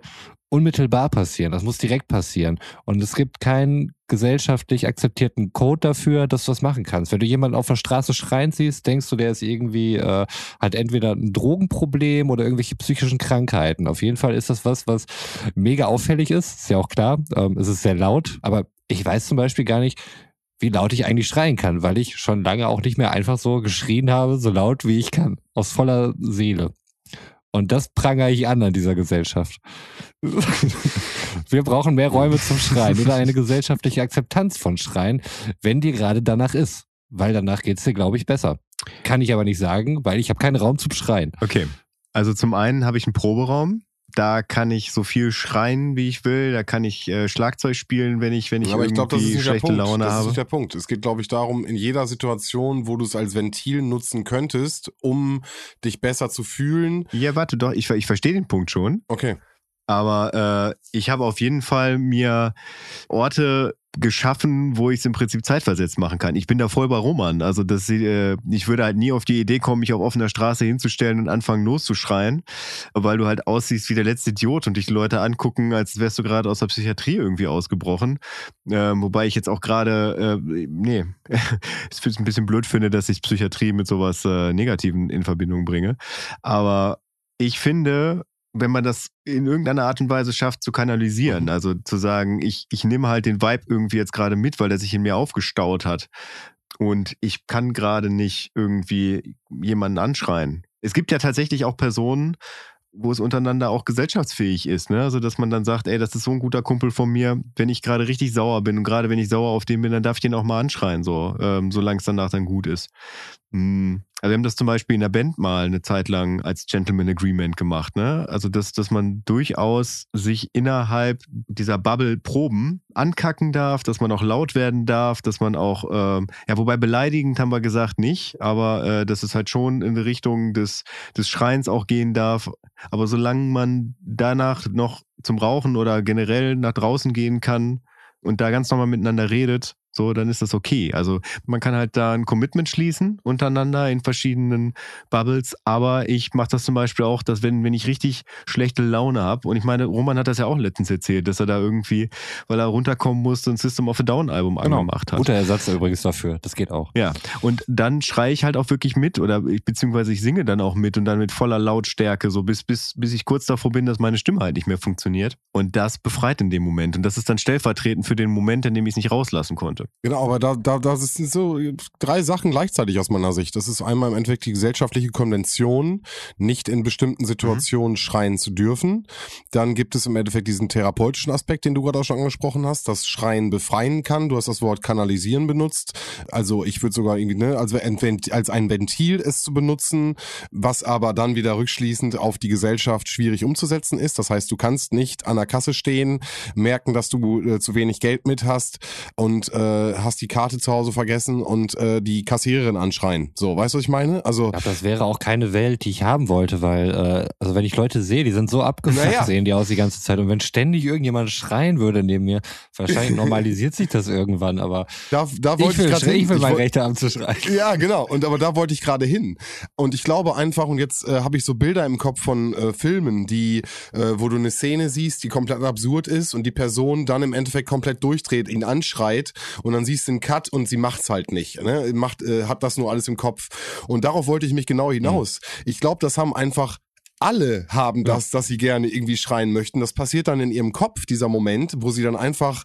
unmittelbar passieren. Das muss direkt passieren. Und es gibt keinen gesellschaftlich akzeptierten Code dafür, dass du das machen kannst. Wenn du jemanden auf der Straße schreien siehst, denkst du, der ist irgendwie, äh, hat entweder ein Drogenproblem oder irgendwelche psychischen Krankheiten. Auf jeden Fall ist das was, was mega auffällig ist. Ist ja auch klar. Ähm, es ist sehr laut, aber ich weiß zum Beispiel gar nicht, wie laut ich eigentlich schreien kann, weil ich schon lange auch nicht mehr einfach so geschrien habe, so laut wie ich kann, aus voller Seele. Und das prangere ich an an dieser Gesellschaft. Wir brauchen mehr Räume zum Schreien oder eine gesellschaftliche Akzeptanz von Schreien, wenn dir gerade danach ist. Weil danach geht's dir, glaube ich, besser. Kann ich aber nicht sagen, weil ich habe keinen Raum zum Schreien. Okay. Also zum einen habe ich einen Proberaum, da kann ich so viel schreien, wie ich will. Da kann ich äh, Schlagzeug spielen, wenn ich, wenn ich Aber ich irgendwie glaube, das ist nicht der schlechte Punkt. Laune das ist habe. nicht der Punkt. Es geht, glaube ich, darum, in jeder Situation, wo du es als Ventil nutzen könntest, um dich besser zu fühlen. Ja, warte doch, ich, ich verstehe den Punkt schon. Okay. Aber äh, ich habe auf jeden Fall mir Orte geschaffen, wo ich es im Prinzip zeitversetzt machen kann. Ich bin da voll bei Roman. Also das, äh, ich würde halt nie auf die Idee kommen, mich auf offener Straße hinzustellen und anfangen loszuschreien, weil du halt aussiehst wie der letzte Idiot und dich Leute angucken, als wärst du gerade aus der Psychiatrie irgendwie ausgebrochen. Ähm, wobei ich jetzt auch gerade, äh, nee, es ist ein bisschen blöd finde, dass ich Psychiatrie mit sowas äh, Negativen in Verbindung bringe. Aber ich finde, wenn man das in irgendeiner Art und Weise schafft zu kanalisieren, also zu sagen, ich, ich nehme halt den Vibe irgendwie jetzt gerade mit, weil der sich in mir aufgestaut hat und ich kann gerade nicht irgendwie jemanden anschreien. Es gibt ja tatsächlich auch Personen, wo es untereinander auch gesellschaftsfähig ist, ne? Also dass man dann sagt, ey, das ist so ein guter Kumpel von mir, wenn ich gerade richtig sauer bin und gerade wenn ich sauer auf den bin, dann darf ich den auch mal anschreien, so, ähm, solange es danach dann gut ist. Hm. Also wir haben das zum Beispiel in der Band mal eine Zeit lang als Gentleman Agreement gemacht, ne? Also dass, dass man durchaus sich innerhalb dieser Bubble Proben ankacken darf, dass man auch laut werden darf, dass man auch, ähm, ja, wobei beleidigend haben wir gesagt nicht, aber äh, dass es halt schon in die Richtung des, des Schreins auch gehen darf. Aber solange man danach noch zum Rauchen oder generell nach draußen gehen kann und da ganz normal miteinander redet, so, dann ist das okay. Also man kann halt da ein Commitment schließen untereinander in verschiedenen Bubbles, aber ich mache das zum Beispiel auch, dass wenn, wenn ich richtig schlechte Laune habe, und ich meine, Roman hat das ja auch letztens erzählt, dass er da irgendwie, weil er runterkommen musste, ein System of a Down Album angemacht hat. Guter Ersatz übrigens dafür. Das geht auch. Ja, und dann schreie ich halt auch wirklich mit oder beziehungsweise ich singe dann auch mit und dann mit voller Lautstärke, so bis, bis, bis ich kurz davor bin, dass meine Stimme halt nicht mehr funktioniert. Und das befreit in dem Moment. Und das ist dann stellvertretend für den Moment, in dem ich es nicht rauslassen konnte. Genau, aber da, da, da sind so drei Sachen gleichzeitig aus meiner Sicht. Das ist einmal im Endeffekt die gesellschaftliche Konvention, nicht in bestimmten Situationen schreien zu dürfen. Dann gibt es im Endeffekt diesen therapeutischen Aspekt, den du gerade auch schon angesprochen hast, dass Schreien befreien kann. Du hast das Wort kanalisieren benutzt. Also ich würde sogar irgendwie, ne, als, als ein Ventil es zu benutzen, was aber dann wieder rückschließend auf die Gesellschaft schwierig umzusetzen ist. Das heißt, du kannst nicht an der Kasse stehen, merken, dass du äh, zu wenig Geld mit hast und äh, hast die Karte zu Hause vergessen und äh, die Kassiererin anschreien. So, weißt du, was ich meine? Also Ich das wäre auch keine Welt, die ich haben wollte, weil, äh, also wenn ich Leute sehe, die sind so abgefuckt, Naja. sehen die aus die ganze Zeit. Und wenn ständig irgendjemand schreien würde neben mir, wahrscheinlich normalisiert sich das irgendwann, aber da, da ich wollte will, ich, ich, gerade hin. will Ich mein Recht haben zu schreien. Ja, genau. Und aber da wollte ich gerade hin. Und ich glaube einfach, und jetzt äh, habe ich so Bilder im Kopf von äh, Filmen, die, äh, wo du eine Szene siehst, die komplett absurd ist und die Person dann im Endeffekt komplett durchdreht, ihn anschreit und dann siehst du einen Cut und sie macht's halt nicht. Ne? Macht, äh, hat das nur alles im Kopf. Und darauf wollte ich mich genau hinaus. Ich glaube, das haben einfach alle haben das, dass sie gerne irgendwie schreien möchten. Das passiert dann in ihrem Kopf, dieser Moment, wo sie dann einfach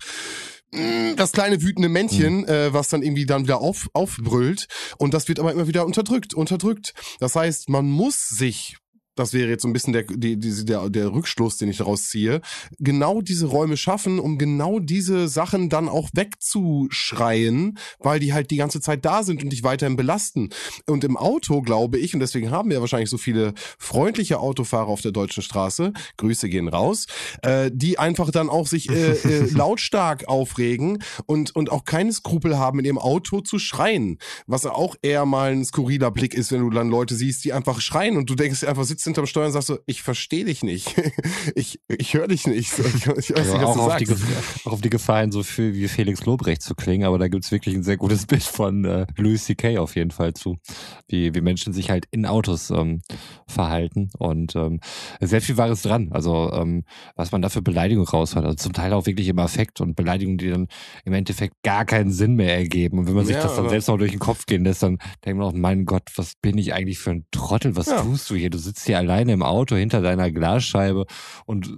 mh, das kleine wütende Männchen, äh, was dann irgendwie dann wieder auf, aufbrüllt und das wird aber immer wieder unterdrückt, unterdrückt. Das heißt, man muss sich das wäre jetzt so ein bisschen der, die, die, der, der Rückschluss, den ich daraus ziehe, genau diese Räume schaffen, um genau diese Sachen dann auch wegzuschreien, weil die halt die ganze Zeit da sind und dich weiterhin belasten. Und im Auto, glaube ich, und deswegen haben wir wahrscheinlich so viele freundliche Autofahrer auf der deutschen Straße, Grüße gehen raus, äh, die einfach dann auch sich äh, äh, lautstark aufregen und, und auch keine Skrupel haben, in ihrem Auto zu schreien. Was auch eher mal ein skurriler Blick ist, wenn du dann Leute siehst, die einfach schreien und du denkst einfach, sitzt hinterm Steuer und sagst so, ich verstehe dich nicht. ich ich höre dich nicht. Ich, ich weiß Also nicht, was auch, du auf sagst. die auch auf die Gefahr so viel wie Felix Lobrecht zu klingen, aber da gibt's wirklich ein sehr gutes Bild von äh, Louis C.K. auf jeden Fall zu, wie, wie Menschen sich halt in Autos ähm, verhalten und ähm, sehr viel Wahres dran. Also ähm, was man da für Beleidigungen raushat, also zum Teil auch wirklich im Affekt und Beleidigungen, die dann im Endeffekt gar keinen Sinn mehr ergeben. Und wenn man sich Ja, das dann selbst noch durch den Kopf gehen lässt, dann denkt man auch, mein Gott, was bin ich eigentlich für ein Trottel? Was Ja. tust du hier? Du sitzt hier alleine im Auto hinter deiner Glasscheibe und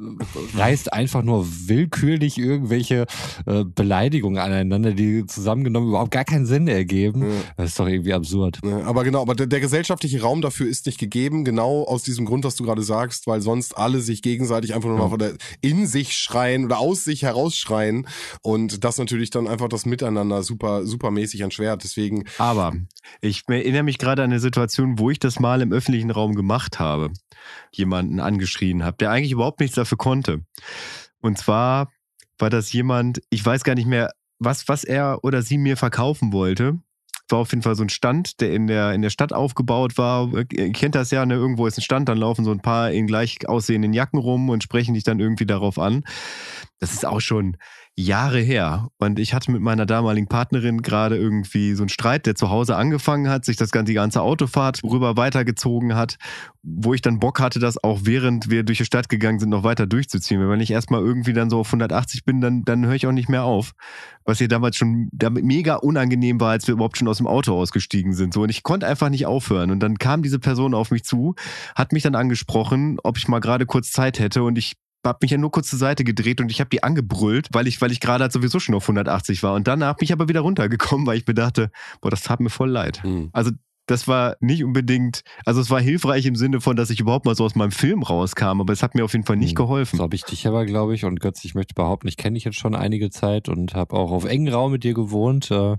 reißt einfach nur willkürlich irgendwelche äh, Beleidigungen aneinander, die zusammengenommen überhaupt gar keinen Sinn ergeben. Ja. Das ist doch irgendwie absurd. Ja, aber genau, aber der, der gesellschaftliche Raum dafür ist nicht gegeben, genau aus diesem Grund, was du gerade sagst, weil sonst alle sich gegenseitig einfach nur Ja. der, in sich schreien oder aus sich herausschreien und das natürlich dann einfach das Miteinander super, supermäßig erschwert. Deswegen, Aber ich erinnere mich gerade an eine Situation, wo ich das mal im öffentlichen Raum gemacht habe. Jemanden angeschrien habe, der eigentlich überhaupt nichts dafür konnte. Und zwar war das jemand, ich weiß gar nicht mehr, was, was er oder sie mir verkaufen wollte. War auf jeden Fall so ein Stand, der in der, in der Stadt aufgebaut war. Ihr kennt das ja, ne? irgendwo ist ein Stand, dann laufen so ein paar in gleich aussehenden Jacken rum und sprechen dich dann irgendwie darauf an. Das ist auch schon Jahre her. Und ich hatte mit meiner damaligen Partnerin gerade irgendwie so einen Streit, der zu Hause angefangen hat, sich das ganze, die ganze Autofahrt rüber weitergezogen hat, wo ich dann Bock hatte, das auch während wir durch die Stadt gegangen sind, noch weiter durchzuziehen. Weil wenn ich erstmal irgendwie dann so auf 180 bin, dann, dann höre ich auch nicht mehr auf. Was hier damals schon mega unangenehm war, als wir überhaupt schon aus dem Auto ausgestiegen sind. So, und ich konnte einfach nicht aufhören. Und dann kam diese Person auf mich zu, hat mich dann angesprochen, ob ich mal gerade kurz Zeit hätte und ich habe mich ja nur kurz zur Seite gedreht und ich habe die angebrüllt, weil ich, weil ich gerade halt sowieso schon auf 180 war. Und danach bin ich aber wieder runtergekommen, weil ich mir dachte, boah, das tat mir voll leid. hm. Also das war nicht unbedingt, also es war hilfreich im Sinne von, dass ich überhaupt mal so aus meinem Film rauskam, aber es hat mir auf jeden Fall nicht Hm. geholfen. So habe ich dich aber, glaube ich, und Götz, ich möchte behaupten, ich kenne dich jetzt schon einige Zeit und habe auch auf engen Raum mit dir gewohnt. Äh,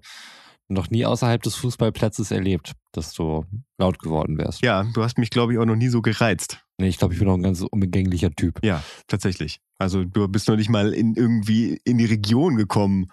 noch nie außerhalb des Fußballplatzes erlebt, dass du laut geworden wärst. Ja, du hast mich, glaube ich, auch noch nie so gereizt. Nee, ich glaube, ich bin auch ein ganz unbegänglicher Typ. Ja, tatsächlich. Also du bist noch nicht mal in irgendwie in die Region gekommen,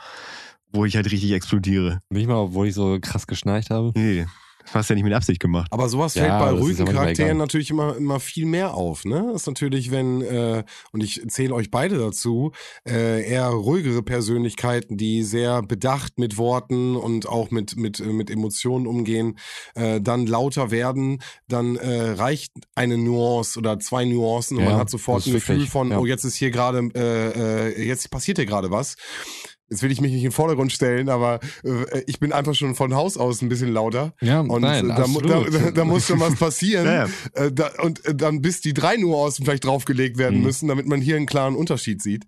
wo ich halt richtig explodiere. Nicht mal, obwohl ich so krass geschnarcht habe. Nee, das hast du ja nicht mit Absicht gemacht. Aber sowas Ja, fällt bei ruhigen Charakteren natürlich immer, immer viel mehr auf. Ne? Das ist natürlich, wenn, äh, und ich zähle euch beide dazu, äh, eher ruhigere Persönlichkeiten, die sehr bedacht mit Worten und auch mit, mit, äh, mit Emotionen umgehen, äh, dann lauter werden, dann äh, reicht eine Nuance oder zwei Nuancen und Ja, man hat sofort das ein Gefühl wirklich, von, ja. oh, jetzt ist hier gerade, äh, äh, jetzt passiert hier gerade was. Jetzt will ich mich nicht in den Vordergrund stellen, aber äh, ich bin einfach schon von Haus aus ein bisschen lauter. Ja, Und nein, äh, da, da, da, da muss schon was passieren. Ja, ja. Äh, da, und äh, dann bis die drei Nuancen vielleicht draufgelegt werden Mhm. müssen, damit man hier einen klaren Unterschied sieht.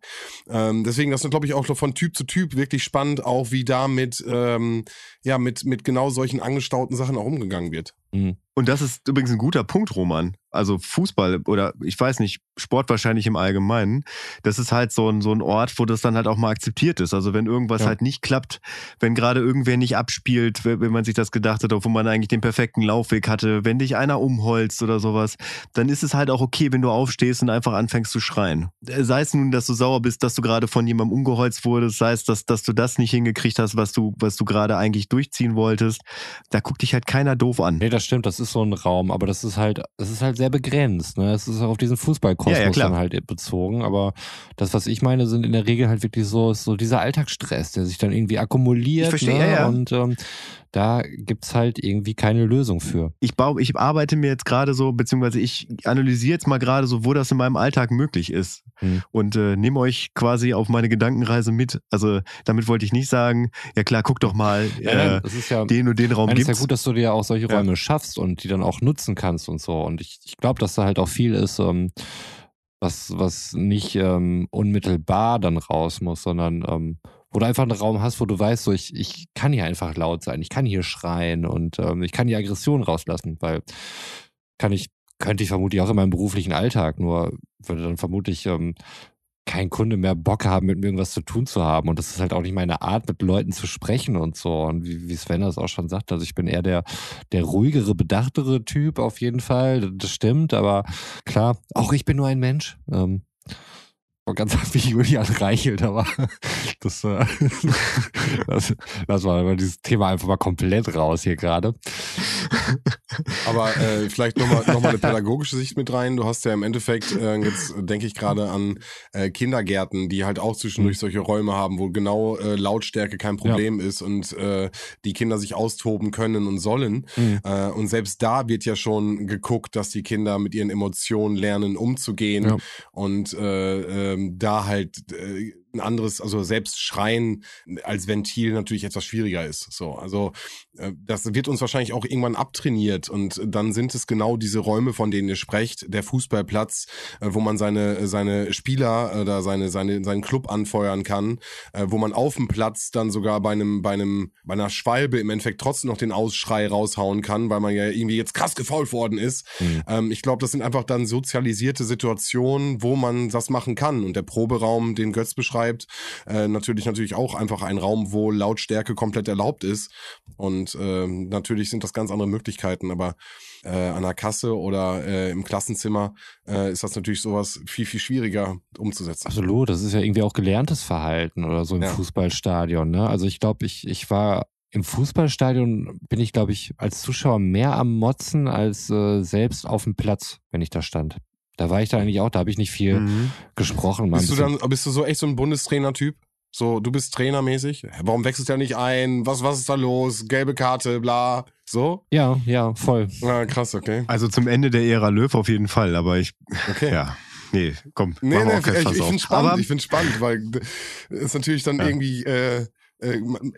Ähm, deswegen, das ist, glaube ich, auch von Typ zu Typ wirklich spannend, auch wie da mit, ähm, ja, mit, mit genau solchen angestauten Sachen auch umgegangen wird. Mhm. Und das ist übrigens ein guter Punkt, Roman. Also Fußball oder ich weiß nicht, Sport wahrscheinlich im Allgemeinen. Das ist halt so ein, so ein Ort, wo das dann halt auch mal akzeptiert ist. Also wenn irgendwas Ja. halt nicht klappt, wenn gerade irgendwer nicht abspielt, wenn man sich das gedacht hat, wo man eigentlich den perfekten Laufweg hatte, wenn dich einer umholzt oder sowas, dann ist es halt auch okay, wenn du aufstehst und einfach anfängst zu schreien. Sei es nun, dass du sauer bist, dass du gerade von jemandem umgeholzt wurdest, sei es, dass, dass du das nicht hingekriegt hast, was du, was du gerade eigentlich durchziehen wolltest. Da guckt dich halt keiner doof an. Nee, das stimmt, das ist so ein Raum, aber das ist halt, das ist halt sehr begrenzt. Ne? Es ist auch auf diesen Fußballkosmos Ja, ja, dann halt bezogen. Aber das, was ich meine, sind in der Regel halt wirklich so, so dieser Alltagsstress, der sich dann irgendwie akkumuliert. Ich verstehe, ne? ja, ja. Und ähm, da gibt's halt irgendwie keine Lösung für. ich baue, ich arbeite mir jetzt gerade so, beziehungsweise ich analysiere jetzt mal gerade so, wo das in meinem Alltag möglich ist. Hm. Und äh, nehme euch quasi auf meine Gedankenreise mit. Also damit wollte ich nicht sagen, ja klar, guck doch mal, äh, das ist ja, den und den Raum Nein, ist gibt's. ja gut, dass du dir auch solche Ja. Räume schaffst und die dann auch nutzen kannst und so. Und ich, ich glaube, dass da halt auch viel ist, ähm, was, was nicht ähm, unmittelbar dann raus muss, sondern ähm, wo du einfach einen Raum hast, wo du weißt, so ich, ich kann hier einfach laut sein, ich kann hier schreien und ähm, ich kann die Aggression rauslassen, weil kann ich könnte ich vermutlich auch in meinem beruflichen Alltag, nur würde dann vermutlich ähm, kein Kunde mehr Bock haben, mit mir irgendwas zu tun zu haben. Und das ist halt auch nicht meine Art, mit Leuten zu sprechen und so. Und wie, wie Sven das auch schon sagt, also ich bin eher der, der ruhigere, bedachtere Typ auf jeden Fall. Das stimmt, aber klar, auch ich bin nur ein Mensch. Ähm, war ganz wie Julian Reichelt, aber das, äh, das, das war dieses Thema einfach mal komplett raus hier gerade. Aber äh, vielleicht nochmal noch mal eine pädagogische Sicht mit rein. Du hast ja im Endeffekt, äh, jetzt denke ich gerade an äh, Kindergärten, die halt auch zwischendurch solche Räume haben, wo genau äh, Lautstärke kein Problem ja. ist und äh, die Kinder sich austoben können und sollen. Mhm. Äh, und selbst da wird ja schon geguckt, dass die Kinder mit ihren Emotionen lernen, umzugehen ja. und äh, äh, da halt äh, ein anderes, also selbst Schreien als Ventil natürlich etwas schwieriger ist. So, also äh, das wird uns wahrscheinlich auch irgendwann abtrainiert und dann sind es genau diese Räume, von denen ihr sprecht, der Fußballplatz, äh, wo man seine seine Spieler oder seine seine seinen Club anfeuern kann, äh, wo man auf dem Platz dann sogar bei einem bei einem bei einer Schwalbe im Endeffekt trotzdem noch den Ausschrei raushauen kann, weil man ja irgendwie jetzt krass gefault worden ist. Mhm. Ähm, ich glaube, das sind einfach dann sozialisierte Situationen, wo man das machen kann und der Proberaum, den Götz beschreibt, äh, natürlich natürlich auch einfach ein Raum, wo Lautstärke komplett erlaubt ist und äh, natürlich sind das ganz andere Möglichkeiten, aber äh, an der Kasse oder äh, im Klassenzimmer äh, ist das natürlich sowas viel, viel schwieriger umzusetzen. Absolut, das ist ja irgendwie auch gelerntes Verhalten oder so im ja. Fußballstadion. Ne? Also ich glaube, ich, ich war im Fußballstadion bin ich, glaube ich, als Zuschauer mehr am Motzen als äh, selbst auf dem Platz, wenn ich da stand. Da war ich da eigentlich auch, da habe ich nicht viel mhm. gesprochen. Bist du dann, bist du so echt so ein Bundestrainer-Typ? So, du bist trainermäßig. Warum wechselst du ja nicht ein? Was, was ist da los? Gelbe Karte, bla. So? Ja, ja, voll. Ja, krass, okay. Also zum Ende der Ära Löw auf jeden Fall, aber ich. Okay. Ja. Nee, komm. Nee, nee, ich, ich finde spannend, aber, ich finde spannend, weil es natürlich dann ja. irgendwie äh, äh,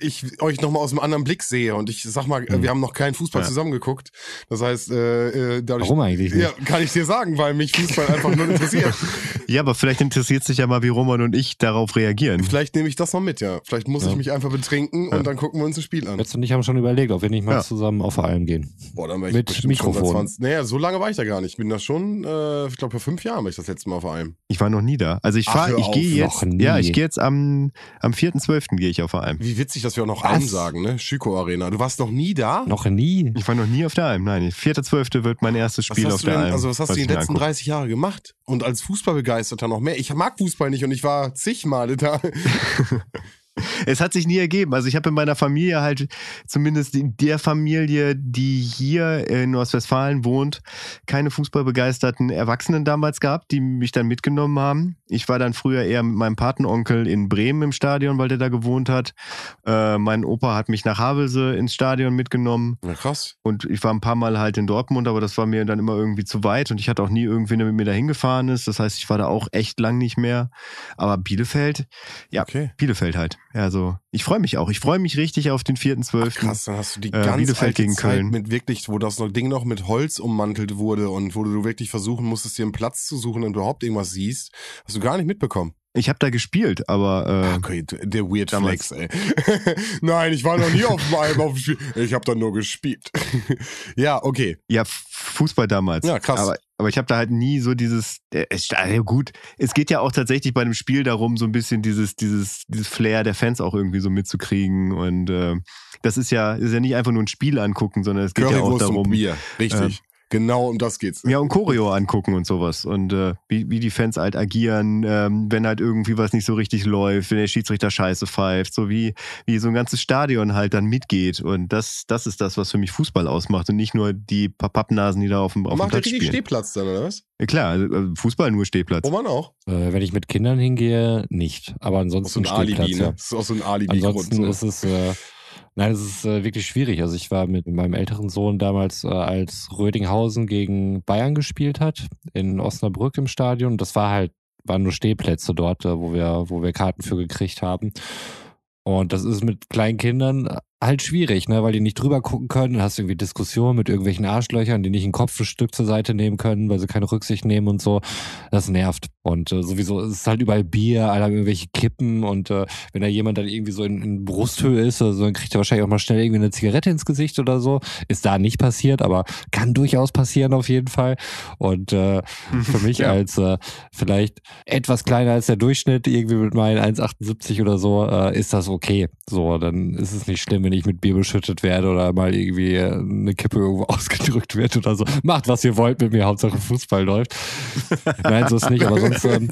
ich euch nochmal aus einem anderen Blick sehe und ich sag mal, hm. wir haben noch keinen Fußball ja. zusammengeguckt. Das heißt, äh, äh, dadurch, Warum eigentlich nicht? Ja, kann ich dir sagen, weil mich Fußball einfach nur interessiert. Ja, aber vielleicht interessiert sich ja mal, wie Roman und ich darauf reagieren. Vielleicht nehme ich das noch mit, ja. Vielleicht muss ja. ich mich einfach betrinken und dann gucken wir uns das Spiel an. Jetzt und ich haben schon überlegt, ob wir nicht mal zusammen auf allem gehen. Boah, dann wäre ich mit Mikrofon. 20, naja, so lange war ich da gar nicht. Ich bin da schon, äh, ich glaube, vor fünf Jahren war ich das letzte Mal auf allem. Ich war noch nie da. Also ich fahre, ich gehe jetzt, ja, ich gehe jetzt am, am 4.12. gehe ich auf einem. Wie witzig, dass wir auch noch Was? sagen, ne? Schüko Arena. Du warst noch nie da? Noch nie? Ich war noch nie auf der Alm. Nein, 4.12. wird mein erstes Spiel auf der denn, Alm. Also was hast du in den letzten angucken. 30 Jahren gemacht? Und als Fußballbegeisterter noch mehr? Ich mag Fußball nicht und ich war zigmal da. es hat sich nie ergeben. Also ich habe in meiner Familie halt, zumindest in der Familie, die hier in Ostwestfalen wohnt, keine fußballbegeisterten Erwachsenen damals gehabt, die mich dann mitgenommen haben. Ich war dann früher eher mit meinem Patenonkel in Bremen im Stadion, weil der da gewohnt hat. Äh, mein Opa hat mich nach Havelse ins Stadion mitgenommen. Na krass. Und ich war ein paar Mal halt in Dortmund, aber das war mir dann immer irgendwie zu weit und ich hatte auch nie irgendwen, der mit mir da hingefahren ist. Das heißt, ich war da auch echt lang nicht mehr. Aber Bielefeld, ja, okay. Bielefeld halt. Also ich freue mich auch. Ich freue mich richtig auf den 4.12. Krass, dann hast du die äh, ganz Bielefeld gegen Zeit Köln. mit wirklich, wo das Ding noch mit Holz ummantelt wurde und wo du wirklich versuchen musstest, dir einen Platz zu suchen und überhaupt irgendwas siehst, hast du gar nicht mitbekommen. Ich habe da gespielt, aber äh, okay, der Weird damals. Flex, ey. Nein, ich war noch nie auf dem Alm auf dem Spiel. Ich habe da nur gespielt. ja, okay. Ja, Fußball damals. Ja, krass. Aber, aber ich habe da halt nie so dieses äh, ja, gut, es geht ja auch tatsächlich bei einem Spiel darum, so ein bisschen dieses dieses dieses Flair der Fans auch irgendwie so mitzukriegen und äh, das ist ja ist ja nicht einfach nur ein Spiel angucken, sondern es geht Currywurst ja auch darum, Bier. richtig. Genau um das geht's. Ja, und Choreo angucken und sowas. Und äh, wie, wie die Fans halt agieren, ähm, wenn halt irgendwie was nicht so richtig läuft, wenn der Schiedsrichter scheiße pfeift, so wie, wie so ein ganzes Stadion halt dann mitgeht. Und das, das ist das, was für mich Fußball ausmacht und nicht nur die paar Pappnasen, die da auf dem, auf dem Platz spielen. Stehplatz dann, oder was? Ja klar, also, also Fußball nur Stehplatz. Wo man auch. Äh, wenn ich mit Kindern hingehe, nicht. Aber ansonsten so ein Stehplatz, Alibi, ne? Das ist auch so ein Alibi. Ansonsten so. ist es... Äh, Nein, es ist äh, wirklich schwierig. Also ich war mit meinem älteren Sohn damals, äh, als Rödinghausen gegen Bayern gespielt hat, in Osnabrück im Stadion. Das war halt, waren nur Stehplätze dort, äh, wo wir, wo wir Karten für gekriegt haben. Und das ist mit kleinen Kindern halt schwierig, ne, weil die nicht drüber gucken können. Dann hast du irgendwie Diskussionen mit irgendwelchen Arschlöchern, die nicht ein Kopfstück zur Seite nehmen können, weil sie keine Rücksicht nehmen und so. Das nervt. Und äh, sowieso es ist halt überall Bier, alle haben irgendwelche Kippen und äh, wenn da jemand dann irgendwie so in, in Brusthöhe ist, also, dann kriegt er wahrscheinlich auch mal schnell irgendwie eine Zigarette ins Gesicht oder so. Ist da nicht passiert, aber kann durchaus passieren auf jeden Fall. Und äh, für mich ja. als äh, vielleicht etwas kleiner als der Durchschnitt, irgendwie mit meinen 1,78 oder so, äh, ist das okay. So, dann ist es nicht schlimm, wenn ich mit Bier beschüttet werde oder mal irgendwie äh, eine Kippe irgendwo ausgedrückt wird oder so. Macht, was ihr wollt mit mir, Hauptsache Fußball läuft. Nein, so ist nicht, aber sonst ähm,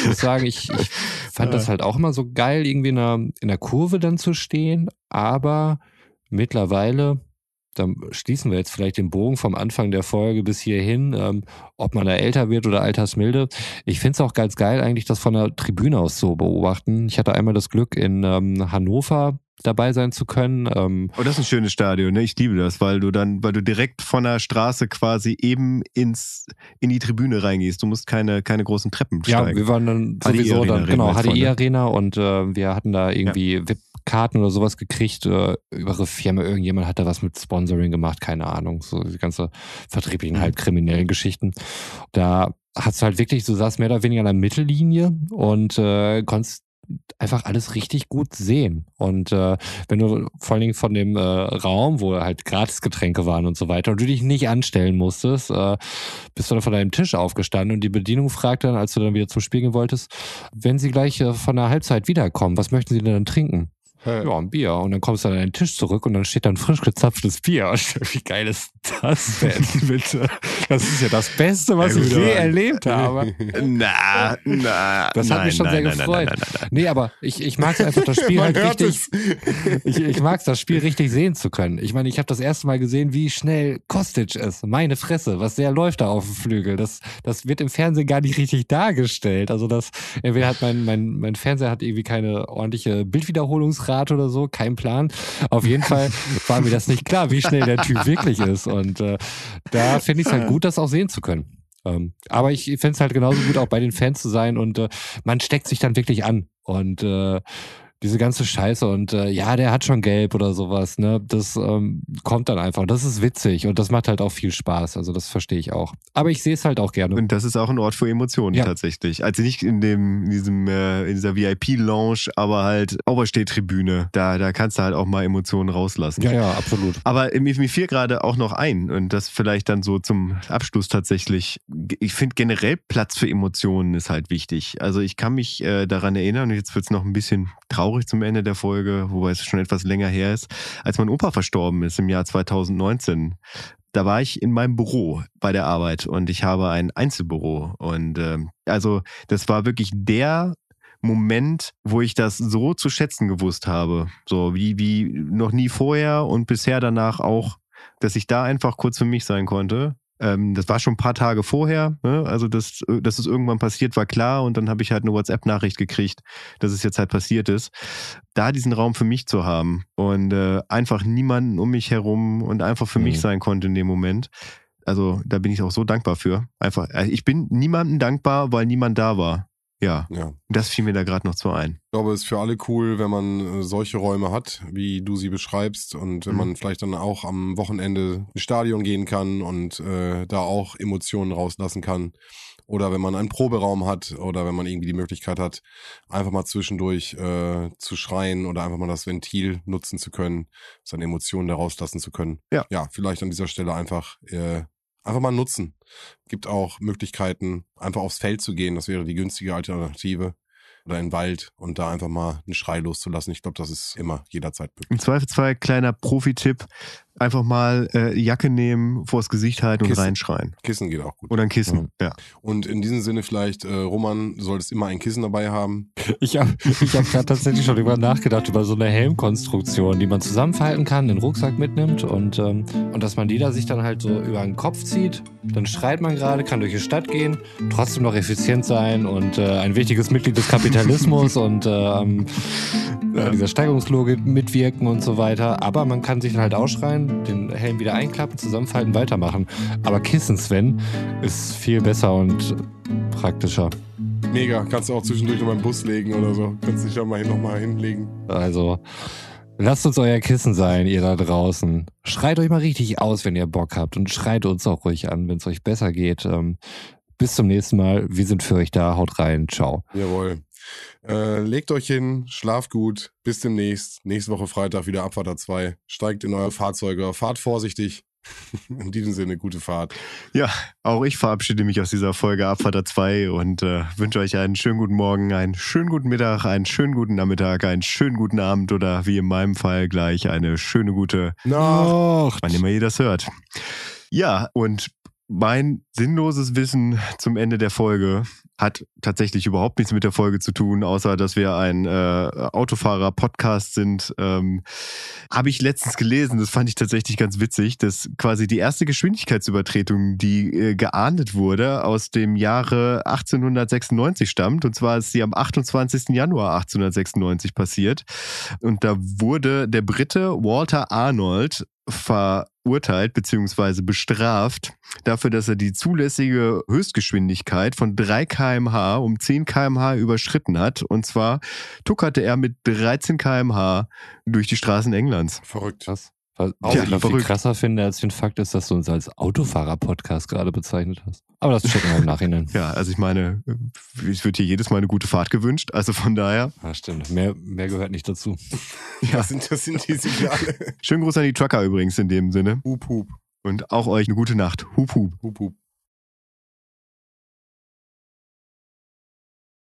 ich muss sagen, ich, ich fand das halt auch immer so geil, irgendwie in der, in der Kurve dann zu stehen, aber mittlerweile dann schließen wir jetzt vielleicht den Bogen vom Anfang der Folge bis hierhin, ähm, ob man da älter wird oder altersmilde. Ich finde es auch ganz geil, eigentlich das von der Tribüne aus zu beobachten. Ich hatte einmal das Glück, in ähm, Hannover dabei sein zu können. Ähm, oh, das ist ein schönes Stadion, ne? Ich liebe das, weil du dann, weil du direkt von der Straße quasi eben ins in die Tribüne reingehst. Du musst keine keine großen Treppen steigen. Ja, wir waren dann sowieso dann genau HDI Arena und äh, wir hatten da irgendwie ja. VIP Karten oder sowas gekriegt äh, über ihre Firma. Irgendjemand hat da was mit Sponsoring gemacht, keine Ahnung. So die ganze vertrieblichen, mhm. halb kriminellen Geschichten. Da hast du halt wirklich, du saßt mehr oder weniger an der Mittellinie und äh, konntest einfach alles richtig gut sehen. Und äh, wenn du vor allen Dingen von dem äh, Raum, wo halt Gratisgetränke waren und so weiter, und du dich nicht anstellen musstest, äh, bist du dann von deinem Tisch aufgestanden und die Bedienung fragt dann, als du dann wieder zum Spiel gehen wolltest, wenn sie gleich äh, von der Halbzeit wiederkommen, was möchten sie denn dann trinken? Ja, ein Bier. Und dann kommst du an deinen Tisch zurück und dann steht da ein frisch gezapftes Bier. Wie geil ist das denn, bitte? Das ist ja das Beste, was ich je erlebt habe. Na, na. Das hat nein, mich schon nein, sehr nein, gefreut. Nein, nein, nein, Nee, aber ich, ich mag es einfach, das Spiel halt richtig. Ich, ich mag es, das Spiel richtig sehen zu können. Ich meine, ich habe das erste Mal gesehen, wie schnell Kostic ist. Meine Fresse, was der läuft da auf dem Flügel. Das, das wird im Fernsehen gar nicht richtig dargestellt. Also das, entweder hat mein, mein, mein Fernseher hat irgendwie keine ordentliche Bildwiederholungsrate Grad oder so, kein Plan. Auf jeden Fall war mir das nicht klar, wie schnell der Typ wirklich ist. Und äh, da finde ich es halt gut, das auch sehen zu können. Ähm, aber ich fände es halt genauso gut, auch bei den Fans zu sein und äh, man steckt sich dann wirklich an. Und äh, diese ganze Scheiße und äh, ja, der hat schon gelb oder sowas, ne? Das ähm, kommt dann einfach. Das ist witzig und das macht halt auch viel Spaß. Also das verstehe ich auch. Aber ich sehe es halt auch gerne. Und das ist auch ein Ort für Emotionen ja. tatsächlich. Also nicht in dem, in diesem, äh, in dieser VIP-Lounge, aber halt Auberstehtribüne. Da, da kannst du halt auch mal Emotionen rauslassen. Ja, ja, absolut. Aber mir, mir fiel gerade auch noch ein und das vielleicht dann so zum Abschluss tatsächlich. Ich finde generell Platz für Emotionen ist halt wichtig. Also ich kann mich äh, daran erinnern und jetzt wird es noch ein bisschen traurig traurig zum Ende der Folge, wobei es schon etwas länger her ist, als mein Opa verstorben ist im Jahr 2019 da war ich in meinem Büro bei der Arbeit und ich habe ein Einzelbüro. Und äh, also das war wirklich der Moment, wo ich das so zu schätzen gewusst habe. So wie, wie noch nie vorher und bisher danach auch, dass ich da einfach kurz für mich sein konnte. Ähm, das war schon ein paar Tage vorher. Ne? Also, dass, dass es irgendwann passiert, war klar. Und dann habe ich halt eine WhatsApp-Nachricht gekriegt, dass es jetzt halt passiert ist. Da diesen Raum für mich zu haben und äh, einfach niemanden um mich herum und einfach für mhm. mich sein konnte in dem Moment. Also, da bin ich auch so dankbar für. Einfach, äh, ich bin niemandem dankbar, weil niemand da war. Ja. ja. Das fiel mir da gerade noch zu ein. Ich glaube, es ist für alle cool, wenn man äh, solche Räume hat, wie du sie beschreibst und wenn mhm. man vielleicht dann auch am Wochenende ins Stadion gehen kann und äh, da auch Emotionen rauslassen kann. Oder wenn man einen Proberaum hat oder wenn man irgendwie die Möglichkeit hat, einfach mal zwischendurch äh, zu schreien oder einfach mal das Ventil nutzen zu können, seine Emotionen da rauslassen zu können. Ja, ja vielleicht an dieser Stelle einfach äh, einfach mal nutzen. Gibt auch Möglichkeiten, einfach aufs Feld zu gehen. Das wäre die günstige Alternative. Oder in den Wald und da einfach mal einen Schrei loszulassen. Ich glaube, das ist immer jederzeit möglich. Im Zweifelsfall kleiner Profi-Tipp einfach mal äh, Jacke nehmen, vors Gesicht halten Kissen. und reinschreien. Kissen geht auch gut. Oder ein Kissen, mhm. ja. Und in diesem Sinne vielleicht, äh, Roman, solltest immer ein Kissen dabei haben. Ich habe ich hab gerade tatsächlich schon über nachgedacht, über so eine Helmkonstruktion, die man zusammenfalten kann, den Rucksack mitnimmt und, ähm, und dass man die da sich dann halt so über den Kopf zieht. Dann schreit man gerade, kann durch die Stadt gehen, trotzdem noch effizient sein und äh, ein wichtiges Mitglied des Kapitalismus und ähm, ja. dieser Steigerungslogik mitwirken und so weiter. Aber man kann sich dann halt ausschreien den Helm wieder einklappen, zusammenfalten, weitermachen. Aber Kissen, Sven, ist viel besser und praktischer. Mega, kannst du auch zwischendurch noch mal im Bus legen oder so. Kannst dich da mal nochmal hinlegen. Also, Lasst uns euer Kissen sein, ihr da draußen. Schreit euch mal richtig aus, wenn ihr Bock habt und schreit uns auch ruhig an, wenn es euch besser geht. Ähm, bis zum nächsten Mal. Wir sind für euch da. Haut rein. Ciao. Jawohl. Äh, legt euch hin, schlaft gut. Bis demnächst. Nächste Woche Freitag wieder Abfahrt 2. Steigt in eure Fahrzeuge. Fahrt vorsichtig. In diesem Sinne, gute Fahrt. Ja, auch ich verabschiede mich aus dieser Folge Abfahrt 2 und äh, wünsche euch einen schönen guten Morgen, einen schönen guten Mittag, einen schönen guten Nachmittag, einen schönen guten Abend oder wie in meinem Fall gleich eine schöne gute Nacht. wann immer ihr das hört. Ja, und mein sinnloses Wissen zum Ende der Folge hat tatsächlich überhaupt nichts mit der Folge zu tun, außer dass wir ein äh, Autofahrer-Podcast sind. Ähm, Habe ich letztens gelesen, das fand ich tatsächlich ganz witzig, dass quasi die erste Geschwindigkeitsübertretung, die äh, geahndet wurde, aus dem Jahre 1896 stammt. Und zwar ist sie am 28. Januar 1896 passiert. Und da wurde der Brite Walter Arnold verurteilt bzw. bestraft dafür, dass er die zulässige Höchstgeschwindigkeit von 3 kmh um 10 kmh überschritten hat. Und zwar tuckerte er mit 13 kmh durch die Straßen Englands. Verrückt. Krass. Was Ja, ich noch viel verrückt. krasser finde als den Fakt ist, dass du uns als Autofahrer-Podcast gerade bezeichnet hast. Aber das checken wir im Nachhinein. Ja, also ich meine, es wird hier jedes Mal eine gute Fahrt gewünscht. Also von daher, Ja, stimmt. Mehr, mehr gehört nicht dazu. Das sind, das sind die Signale. schönen Gruß an die Trucker übrigens in dem Sinne. Hup, hup. Und auch euch eine gute Nacht. Hup, hup. Hup, hup.